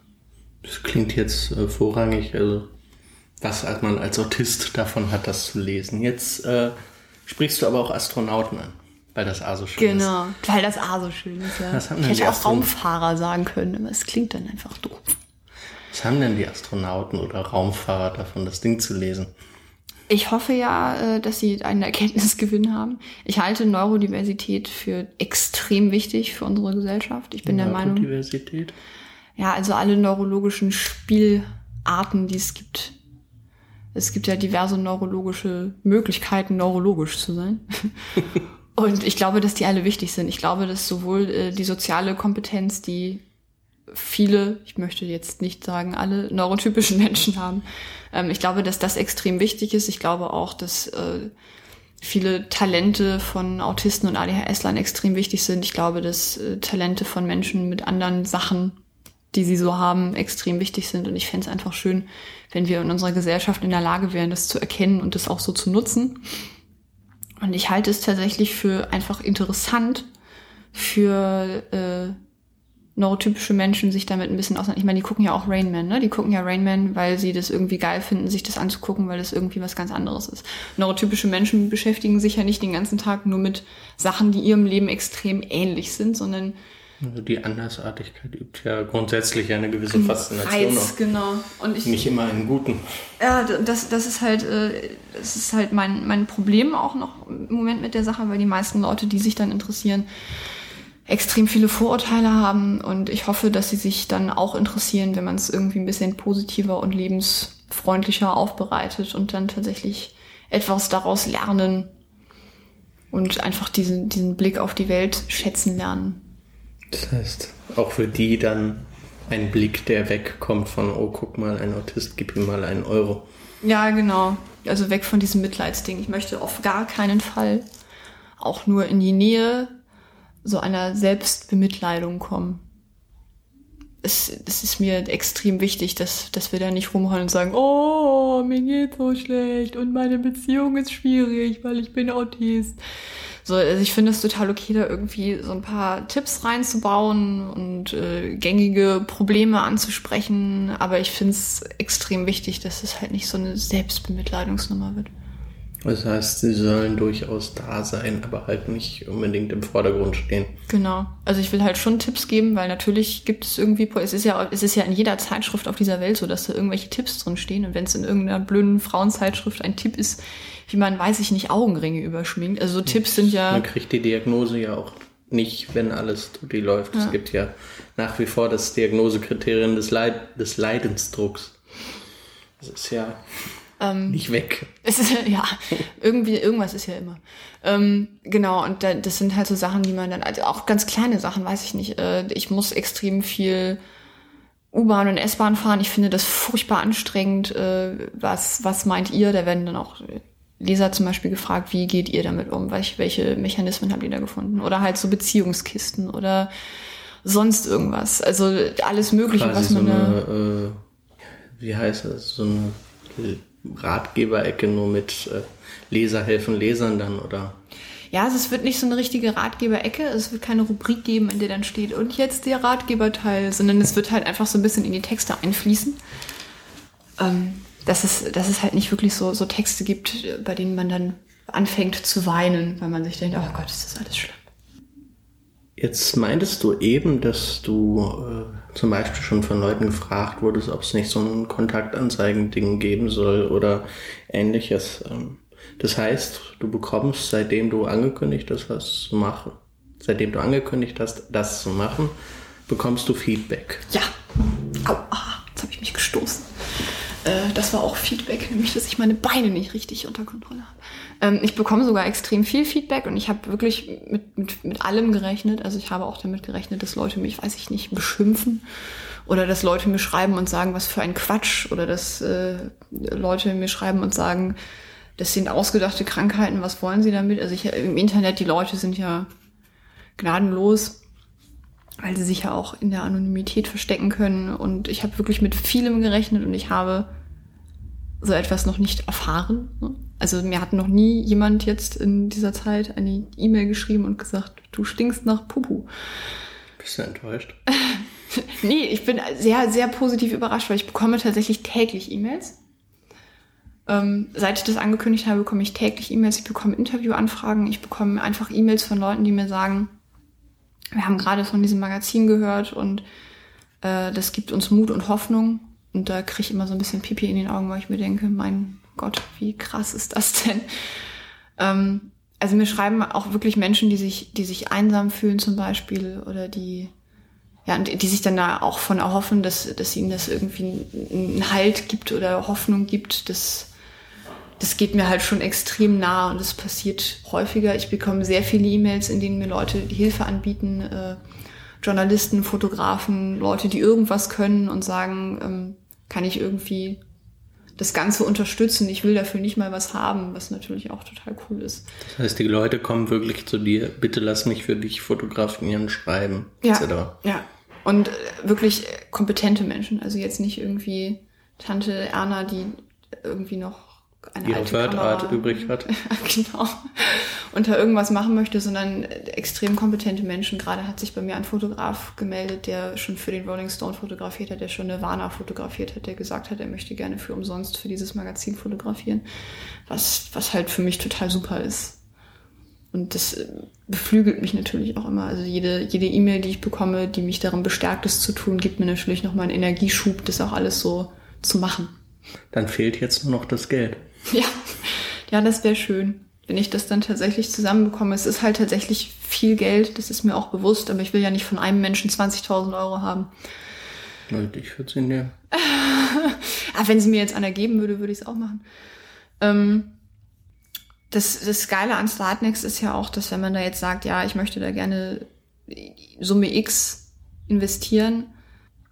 Das klingt jetzt äh, vorrangig, also was man als Autist davon hat, das zu lesen. Jetzt äh, sprichst du aber auch Astronauten an, weil das A so schön genau, ist. Genau, weil das A so schön ist, ja. Was haben ich hätte auch Raumfahrer sagen können, aber es klingt dann einfach doof. Was haben denn die Astronauten oder Raumfahrer davon, das Ding zu lesen? Ich hoffe ja, äh, dass sie einen Erkenntnisgewinn haben. Ich halte Neurodiversität für extrem wichtig für unsere Gesellschaft. Ich bin der Meinung. Neurodiversität? Ja, also alle neurologischen Spielarten, die es gibt. Es gibt ja diverse neurologische Möglichkeiten, neurologisch zu sein. Und ich glaube, dass die alle wichtig sind. Ich glaube, dass sowohl äh, die soziale Kompetenz, die viele, ich möchte jetzt nicht sagen alle neurotypischen Menschen haben. Ähm, ich glaube, dass das extrem wichtig ist. Ich glaube auch, dass äh, viele Talente von Autisten und ADHS-Lern extrem wichtig sind. Ich glaube, dass äh, Talente von Menschen mit anderen Sachen, die sie so haben, extrem wichtig sind. Und ich fände es einfach schön, wenn wir in unserer Gesellschaft in der Lage wären, das zu erkennen und das auch so zu nutzen. Und ich halte es tatsächlich für einfach interessant, für äh, neurotypische Menschen sich damit ein bisschen auseinander. Ich meine, die gucken ja auch Rain Man, ne? Die gucken ja Rain Man, weil sie das irgendwie geil finden, sich das anzugucken, weil das irgendwie was ganz anderes ist. Neurotypische Menschen beschäftigen sich ja nicht den ganzen Tag nur mit Sachen, die ihrem Leben extrem ähnlich sind, sondern also die Andersartigkeit übt ja grundsätzlich eine gewisse Faszination. Reiz, genau. Und ich, nicht immer einen guten. Ja, das, das ist halt, äh, das ist halt mein, mein Problem auch noch im Moment mit der Sache, weil die meisten Leute, die sich dann interessieren, extrem viele Vorurteile haben und ich hoffe, dass sie sich dann auch interessieren, wenn man es irgendwie ein bisschen positiver und lebensfreundlicher aufbereitet und dann tatsächlich etwas daraus lernen und einfach diesen, diesen Blick auf die Welt schätzen lernen. Das heißt, auch für die dann ein Blick, der wegkommt von, oh, guck mal, ein Autist, gib ihm mal einen Euro. Ja, genau. Also weg von diesem Mitleidsding. Ich möchte auf gar keinen Fall auch nur in die Nähe so einer Selbstbemitleidung kommen. Es, es ist mir extrem wichtig, dass, dass wir da nicht rumheulen und sagen, oh, mir geht so schlecht und meine Beziehung ist schwierig, weil ich bin Autist. So, also ich finde es total okay, da irgendwie so ein paar Tipps reinzubauen und äh, gängige Probleme anzusprechen, aber ich finde es extrem wichtig, dass es halt nicht so eine Selbstbemitleidungsnummer wird. Das heißt, sie sollen durchaus da sein, aber halt nicht unbedingt im Vordergrund stehen. Genau. Also ich will halt schon Tipps geben, weil natürlich gibt es irgendwie, es ist ja, es ist ja in jeder Zeitschrift auf dieser Welt so, dass da irgendwelche Tipps drin stehen. Und wenn es in irgendeiner blöden Frauenzeitschrift ein Tipp ist, wie man, weiß ich nicht, Augenringe überschminkt. Also so Tipps sind ja. Man kriegt die Diagnose ja auch nicht, wenn alles tutti läuft. Ja. Es gibt ja nach wie vor das Diagnosekriterium des, Leid des Leidensdrucks. Das ist ja ähm, nicht weg. Es ist ja, irgendwie, irgendwas ist ja immer. Ähm, genau, und da, das sind halt so Sachen, die man dann, also auch ganz kleine Sachen, weiß ich nicht. Äh, ich muss extrem viel U-Bahn und S-Bahn fahren. Ich finde das furchtbar anstrengend. Äh, was, was meint ihr? Da werden dann auch Leser zum Beispiel gefragt, wie geht ihr damit um? Welche, welche Mechanismen habt ihr da gefunden? Oder halt so Beziehungskisten oder sonst irgendwas. Also alles Mögliche, Quasi was man so eine, äh, wie heißt das, so eine Ratgeberecke nur mit äh, Leser helfen Lesern dann, oder? Ja, also es wird nicht so eine richtige Ratgeberecke, es wird keine Rubrik geben, in der dann steht, und jetzt der Ratgeberteil, sondern es wird halt einfach so ein bisschen in die Texte einfließen. Ähm, dass, es, dass es halt nicht wirklich so, so Texte gibt, bei denen man dann anfängt zu weinen, weil man sich denkt, oh Gott, ist das alles schlimm. Jetzt meintest du eben, dass du äh, zum Beispiel schon von Leuten gefragt wurdest, ob es nicht so ein Kontaktanzeigen-Ding geben soll oder ähnliches. Ähm, das heißt, du bekommst, seitdem du angekündigt hast, was zu machen, seitdem du angekündigt hast, das zu machen, bekommst du Feedback. Ja. Au, ah, jetzt habe ich mich gestoßen. Äh, das war auch Feedback, nämlich, dass ich meine Beine nicht richtig unter Kontrolle habe. Ähm, ich bekomme sogar extrem viel Feedback und ich habe wirklich mit, mit, mit allem gerechnet. Also ich habe auch damit gerechnet, dass Leute mich, weiß ich nicht, beschimpfen oder dass Leute mir schreiben und sagen, was für ein Quatsch oder dass äh, Leute mir schreiben und sagen, das sind ausgedachte Krankheiten, was wollen sie damit? Also ich, im Internet, die Leute sind ja gnadenlos weil sie sich ja auch in der Anonymität verstecken können. Und ich habe wirklich mit vielem gerechnet und ich habe so etwas noch nicht erfahren. Ne? Also mir hat noch nie jemand jetzt in dieser Zeit eine E-Mail geschrieben und gesagt, du stinkst nach Pupu. Bist du enttäuscht? nee, ich bin sehr, sehr positiv überrascht, weil ich bekomme tatsächlich täglich E-Mails. Ähm, seit ich das angekündigt habe, bekomme ich täglich E-Mails, ich bekomme Interviewanfragen, ich bekomme einfach E-Mails von Leuten, die mir sagen, wir haben gerade von diesem Magazin gehört und äh, das gibt uns Mut und Hoffnung. Und da kriege ich immer so ein bisschen Pipi in den Augen, weil ich mir denke, mein Gott, wie krass ist das denn? Ähm, also mir schreiben auch wirklich Menschen, die sich, die sich einsam fühlen zum Beispiel oder die, ja, die sich dann da auch von erhoffen, dass, dass ihnen das irgendwie einen Halt gibt oder Hoffnung gibt, dass das geht mir halt schon extrem nah und es passiert häufiger. Ich bekomme sehr viele E-Mails, in denen mir Leute die Hilfe anbieten, äh, Journalisten, Fotografen, Leute, die irgendwas können und sagen, ähm, kann ich irgendwie das Ganze unterstützen. Ich will dafür nicht mal was haben, was natürlich auch total cool ist. Das heißt, die Leute kommen wirklich zu dir, bitte lass mich für dich fotografieren, schreiben, ja, etc. Ja, und äh, wirklich kompetente Menschen. Also jetzt nicht irgendwie Tante Erna, die irgendwie noch eine ihre Wordart übrig hat. genau. Und da irgendwas machen möchte, sondern extrem kompetente Menschen. Gerade hat sich bei mir ein Fotograf gemeldet, der schon für den Rolling Stone fotografiert hat, der schon eine Warner fotografiert hat, der gesagt hat, er möchte gerne für umsonst für dieses Magazin fotografieren. Was, was halt für mich total super ist. Und das äh, beflügelt mich natürlich auch immer. Also jede jede E-Mail, die ich bekomme, die mich darin bestärkt, es zu tun, gibt mir natürlich nochmal einen Energieschub, das auch alles so zu machen. Dann fehlt jetzt nur noch das Geld. Ja, ja, das wäre schön, wenn ich das dann tatsächlich zusammenbekomme. Es ist halt tatsächlich viel Geld, das ist mir auch bewusst, aber ich will ja nicht von einem Menschen 20.000 Euro haben. Ich würde sie nehmen. aber wenn sie mir jetzt einer geben würde, würde ich es auch machen. Ähm, das, das Geile an Startnext ist ja auch, dass wenn man da jetzt sagt, ja, ich möchte da gerne Summe X investieren,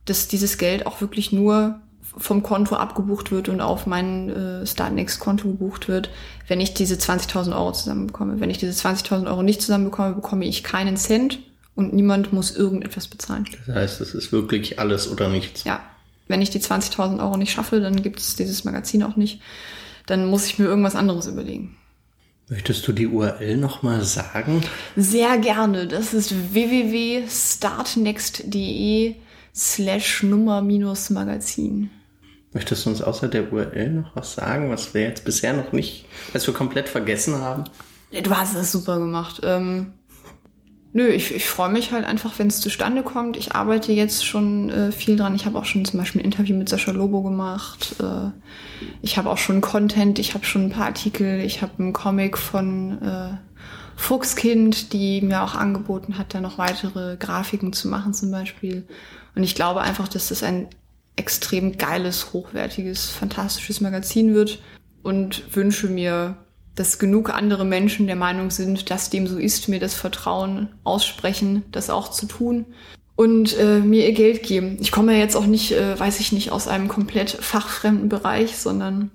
dass dieses Geld auch wirklich nur vom Konto abgebucht wird und auf mein äh, Startnext-Konto gebucht wird, wenn ich diese 20.000 Euro zusammenbekomme. Wenn ich diese 20.000 Euro nicht zusammenbekomme, bekomme ich keinen Cent und niemand muss irgendetwas bezahlen. Das heißt, es ist wirklich alles oder nichts. Ja. Wenn ich die 20.000 Euro nicht schaffe, dann gibt es dieses Magazin auch nicht. Dann muss ich mir irgendwas anderes überlegen. Möchtest du die URL nochmal sagen? Sehr gerne. Das ist www.startnext.de slash Nummer minus Magazin. Möchtest du uns außer der URL noch was sagen, was wir jetzt bisher noch nicht, was wir komplett vergessen haben? Du hast das super gemacht. Ähm, nö, ich, ich freue mich halt einfach, wenn es zustande kommt. Ich arbeite jetzt schon äh, viel dran. Ich habe auch schon zum Beispiel ein Interview mit Sascha Lobo gemacht. Äh, ich habe auch schon Content, ich habe schon ein paar Artikel, ich habe einen Comic von äh, Fuchskind, die mir auch angeboten hat, da noch weitere Grafiken zu machen zum Beispiel. Und ich glaube einfach, dass das ein extrem geiles, hochwertiges, fantastisches Magazin wird und wünsche mir, dass genug andere Menschen der Meinung sind, dass dem so ist, mir das Vertrauen aussprechen, das auch zu tun und äh, mir ihr Geld geben. Ich komme ja jetzt auch nicht, äh, weiß ich nicht, aus einem komplett fachfremden Bereich, sondern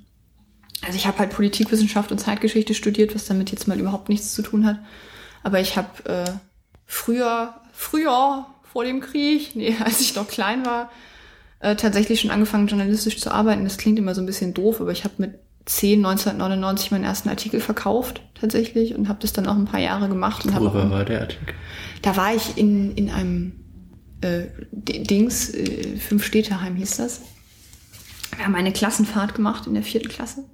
also ich habe halt Politikwissenschaft und Zeitgeschichte studiert, was damit jetzt mal überhaupt nichts zu tun hat. Aber ich habe äh, früher, früher vor dem Krieg, nee, als ich noch klein war, äh, tatsächlich schon angefangen, journalistisch zu arbeiten. Das klingt immer so ein bisschen doof, aber ich habe mit 10, 1999 meinen ersten Artikel verkauft tatsächlich und habe das dann auch ein paar Jahre gemacht. Und Worüber auch, war der Artikel? Da war ich in, in einem äh, Dings, äh, Fünf-Städteheim hieß das. Wir haben eine Klassenfahrt gemacht in der vierten Klasse.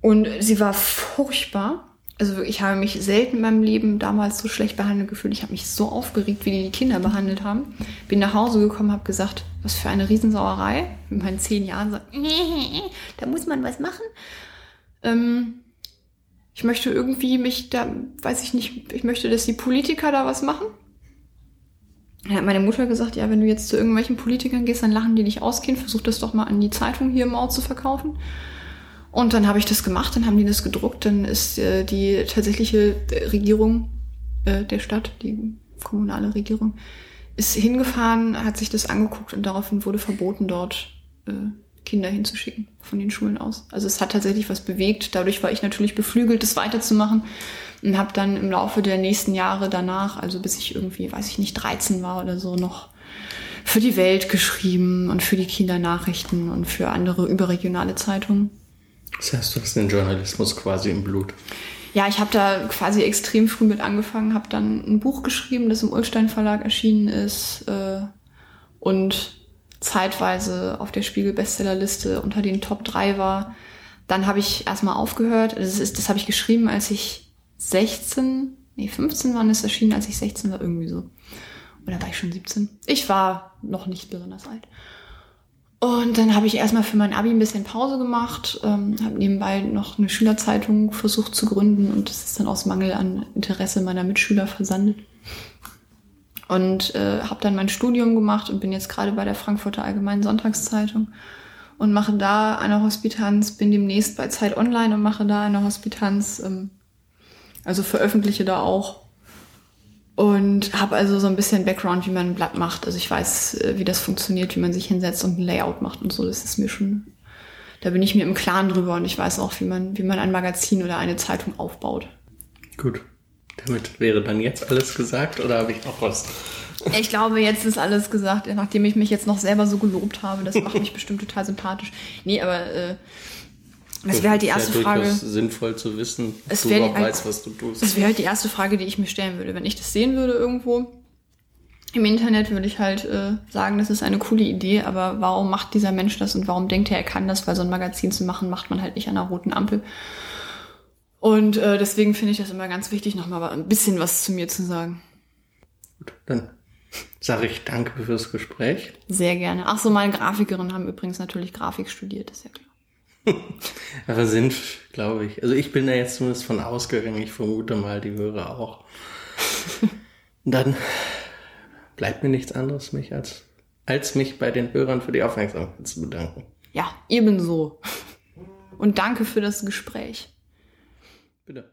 Und sie war furchtbar. Also ich habe mich selten in meinem Leben damals so schlecht behandelt gefühlt. Ich habe mich so aufgeregt, wie die die Kinder behandelt haben. Bin nach Hause gekommen, habe gesagt, was für eine Riesensauerei. Mit meinen zehn Jahren so, da muss man was machen. Ähm, ich möchte irgendwie mich da, weiß ich nicht, ich möchte, dass die Politiker da was machen. Dann hat meine Mutter gesagt, ja, wenn du jetzt zu irgendwelchen Politikern gehst, dann lachen die dich aus, Kind. Versuch das doch mal an die Zeitung hier im Ort zu verkaufen. Und dann habe ich das gemacht, dann haben die das gedruckt, dann ist äh, die tatsächliche Regierung äh, der Stadt, die kommunale Regierung, ist hingefahren, hat sich das angeguckt und daraufhin wurde verboten, dort äh, Kinder hinzuschicken von den Schulen aus. Also es hat tatsächlich was bewegt. Dadurch war ich natürlich beflügelt, das weiterzumachen und habe dann im Laufe der nächsten Jahre danach, also bis ich irgendwie, weiß ich nicht, 13 war oder so, noch für die Welt geschrieben und für die Kindernachrichten und für andere überregionale Zeitungen. Das heißt, du hast den Journalismus quasi im Blut. Ja, ich habe da quasi extrem früh mit angefangen, habe dann ein Buch geschrieben, das im Ulstein Verlag erschienen ist äh, und zeitweise auf der Spiegel Bestsellerliste unter den Top 3 war. Dann habe ich erstmal aufgehört. Das, ist, das habe ich geschrieben, als ich 16, nee, 15 waren es erschienen, als ich 16 war, irgendwie so. Oder war ich schon 17? Ich war noch nicht besonders alt. Und dann habe ich erstmal für mein Abi ein bisschen Pause gemacht, ähm, habe nebenbei noch eine Schülerzeitung versucht zu gründen und das ist dann aus Mangel an Interesse meiner Mitschüler versandet. Und äh, habe dann mein Studium gemacht und bin jetzt gerade bei der Frankfurter Allgemeinen Sonntagszeitung und mache da eine Hospitanz, bin demnächst bei Zeit Online und mache da eine Hospitanz, ähm, also veröffentliche da auch und habe also so ein bisschen Background, wie man ein Blatt macht. Also ich weiß, äh, wie das funktioniert, wie man sich hinsetzt und ein Layout macht und so. Das ist mir schon, da bin ich mir im Klaren drüber und ich weiß auch, wie man, wie man ein Magazin oder eine Zeitung aufbaut. Gut. Damit wäre dann jetzt alles gesagt oder habe ich noch was? Ich glaube, jetzt ist alles gesagt, nachdem ich mich jetzt noch selber so gelobt habe. Das macht mich bestimmt total sympathisch. Nee, aber äh, das wäre halt die erste ja Frage. sinnvoll zu wissen, dass du überhaupt halt, weißt, was du tust. Das wäre halt die erste Frage, die ich mir stellen würde. Wenn ich das sehen würde irgendwo im Internet, würde ich halt äh, sagen, das ist eine coole Idee, aber warum macht dieser Mensch das und warum denkt er, er kann das? Weil so ein Magazin zu machen, macht man halt nicht an einer roten Ampel. Und äh, deswegen finde ich das immer ganz wichtig, nochmal ein bisschen was zu mir zu sagen. Gut, dann sage ich danke fürs Gespräch. Sehr gerne. Ach so, meine Grafikerinnen haben übrigens natürlich Grafik studiert, ist ja klar. Aber sind, glaube ich. Also ich bin da jetzt zumindest von ausgegangen. Ich vermute mal, die Hörer auch. Dann bleibt mir nichts anderes, mich als, als mich bei den Hörern für die Aufmerksamkeit zu bedanken. Ja, ebenso. Und danke für das Gespräch. Bitte.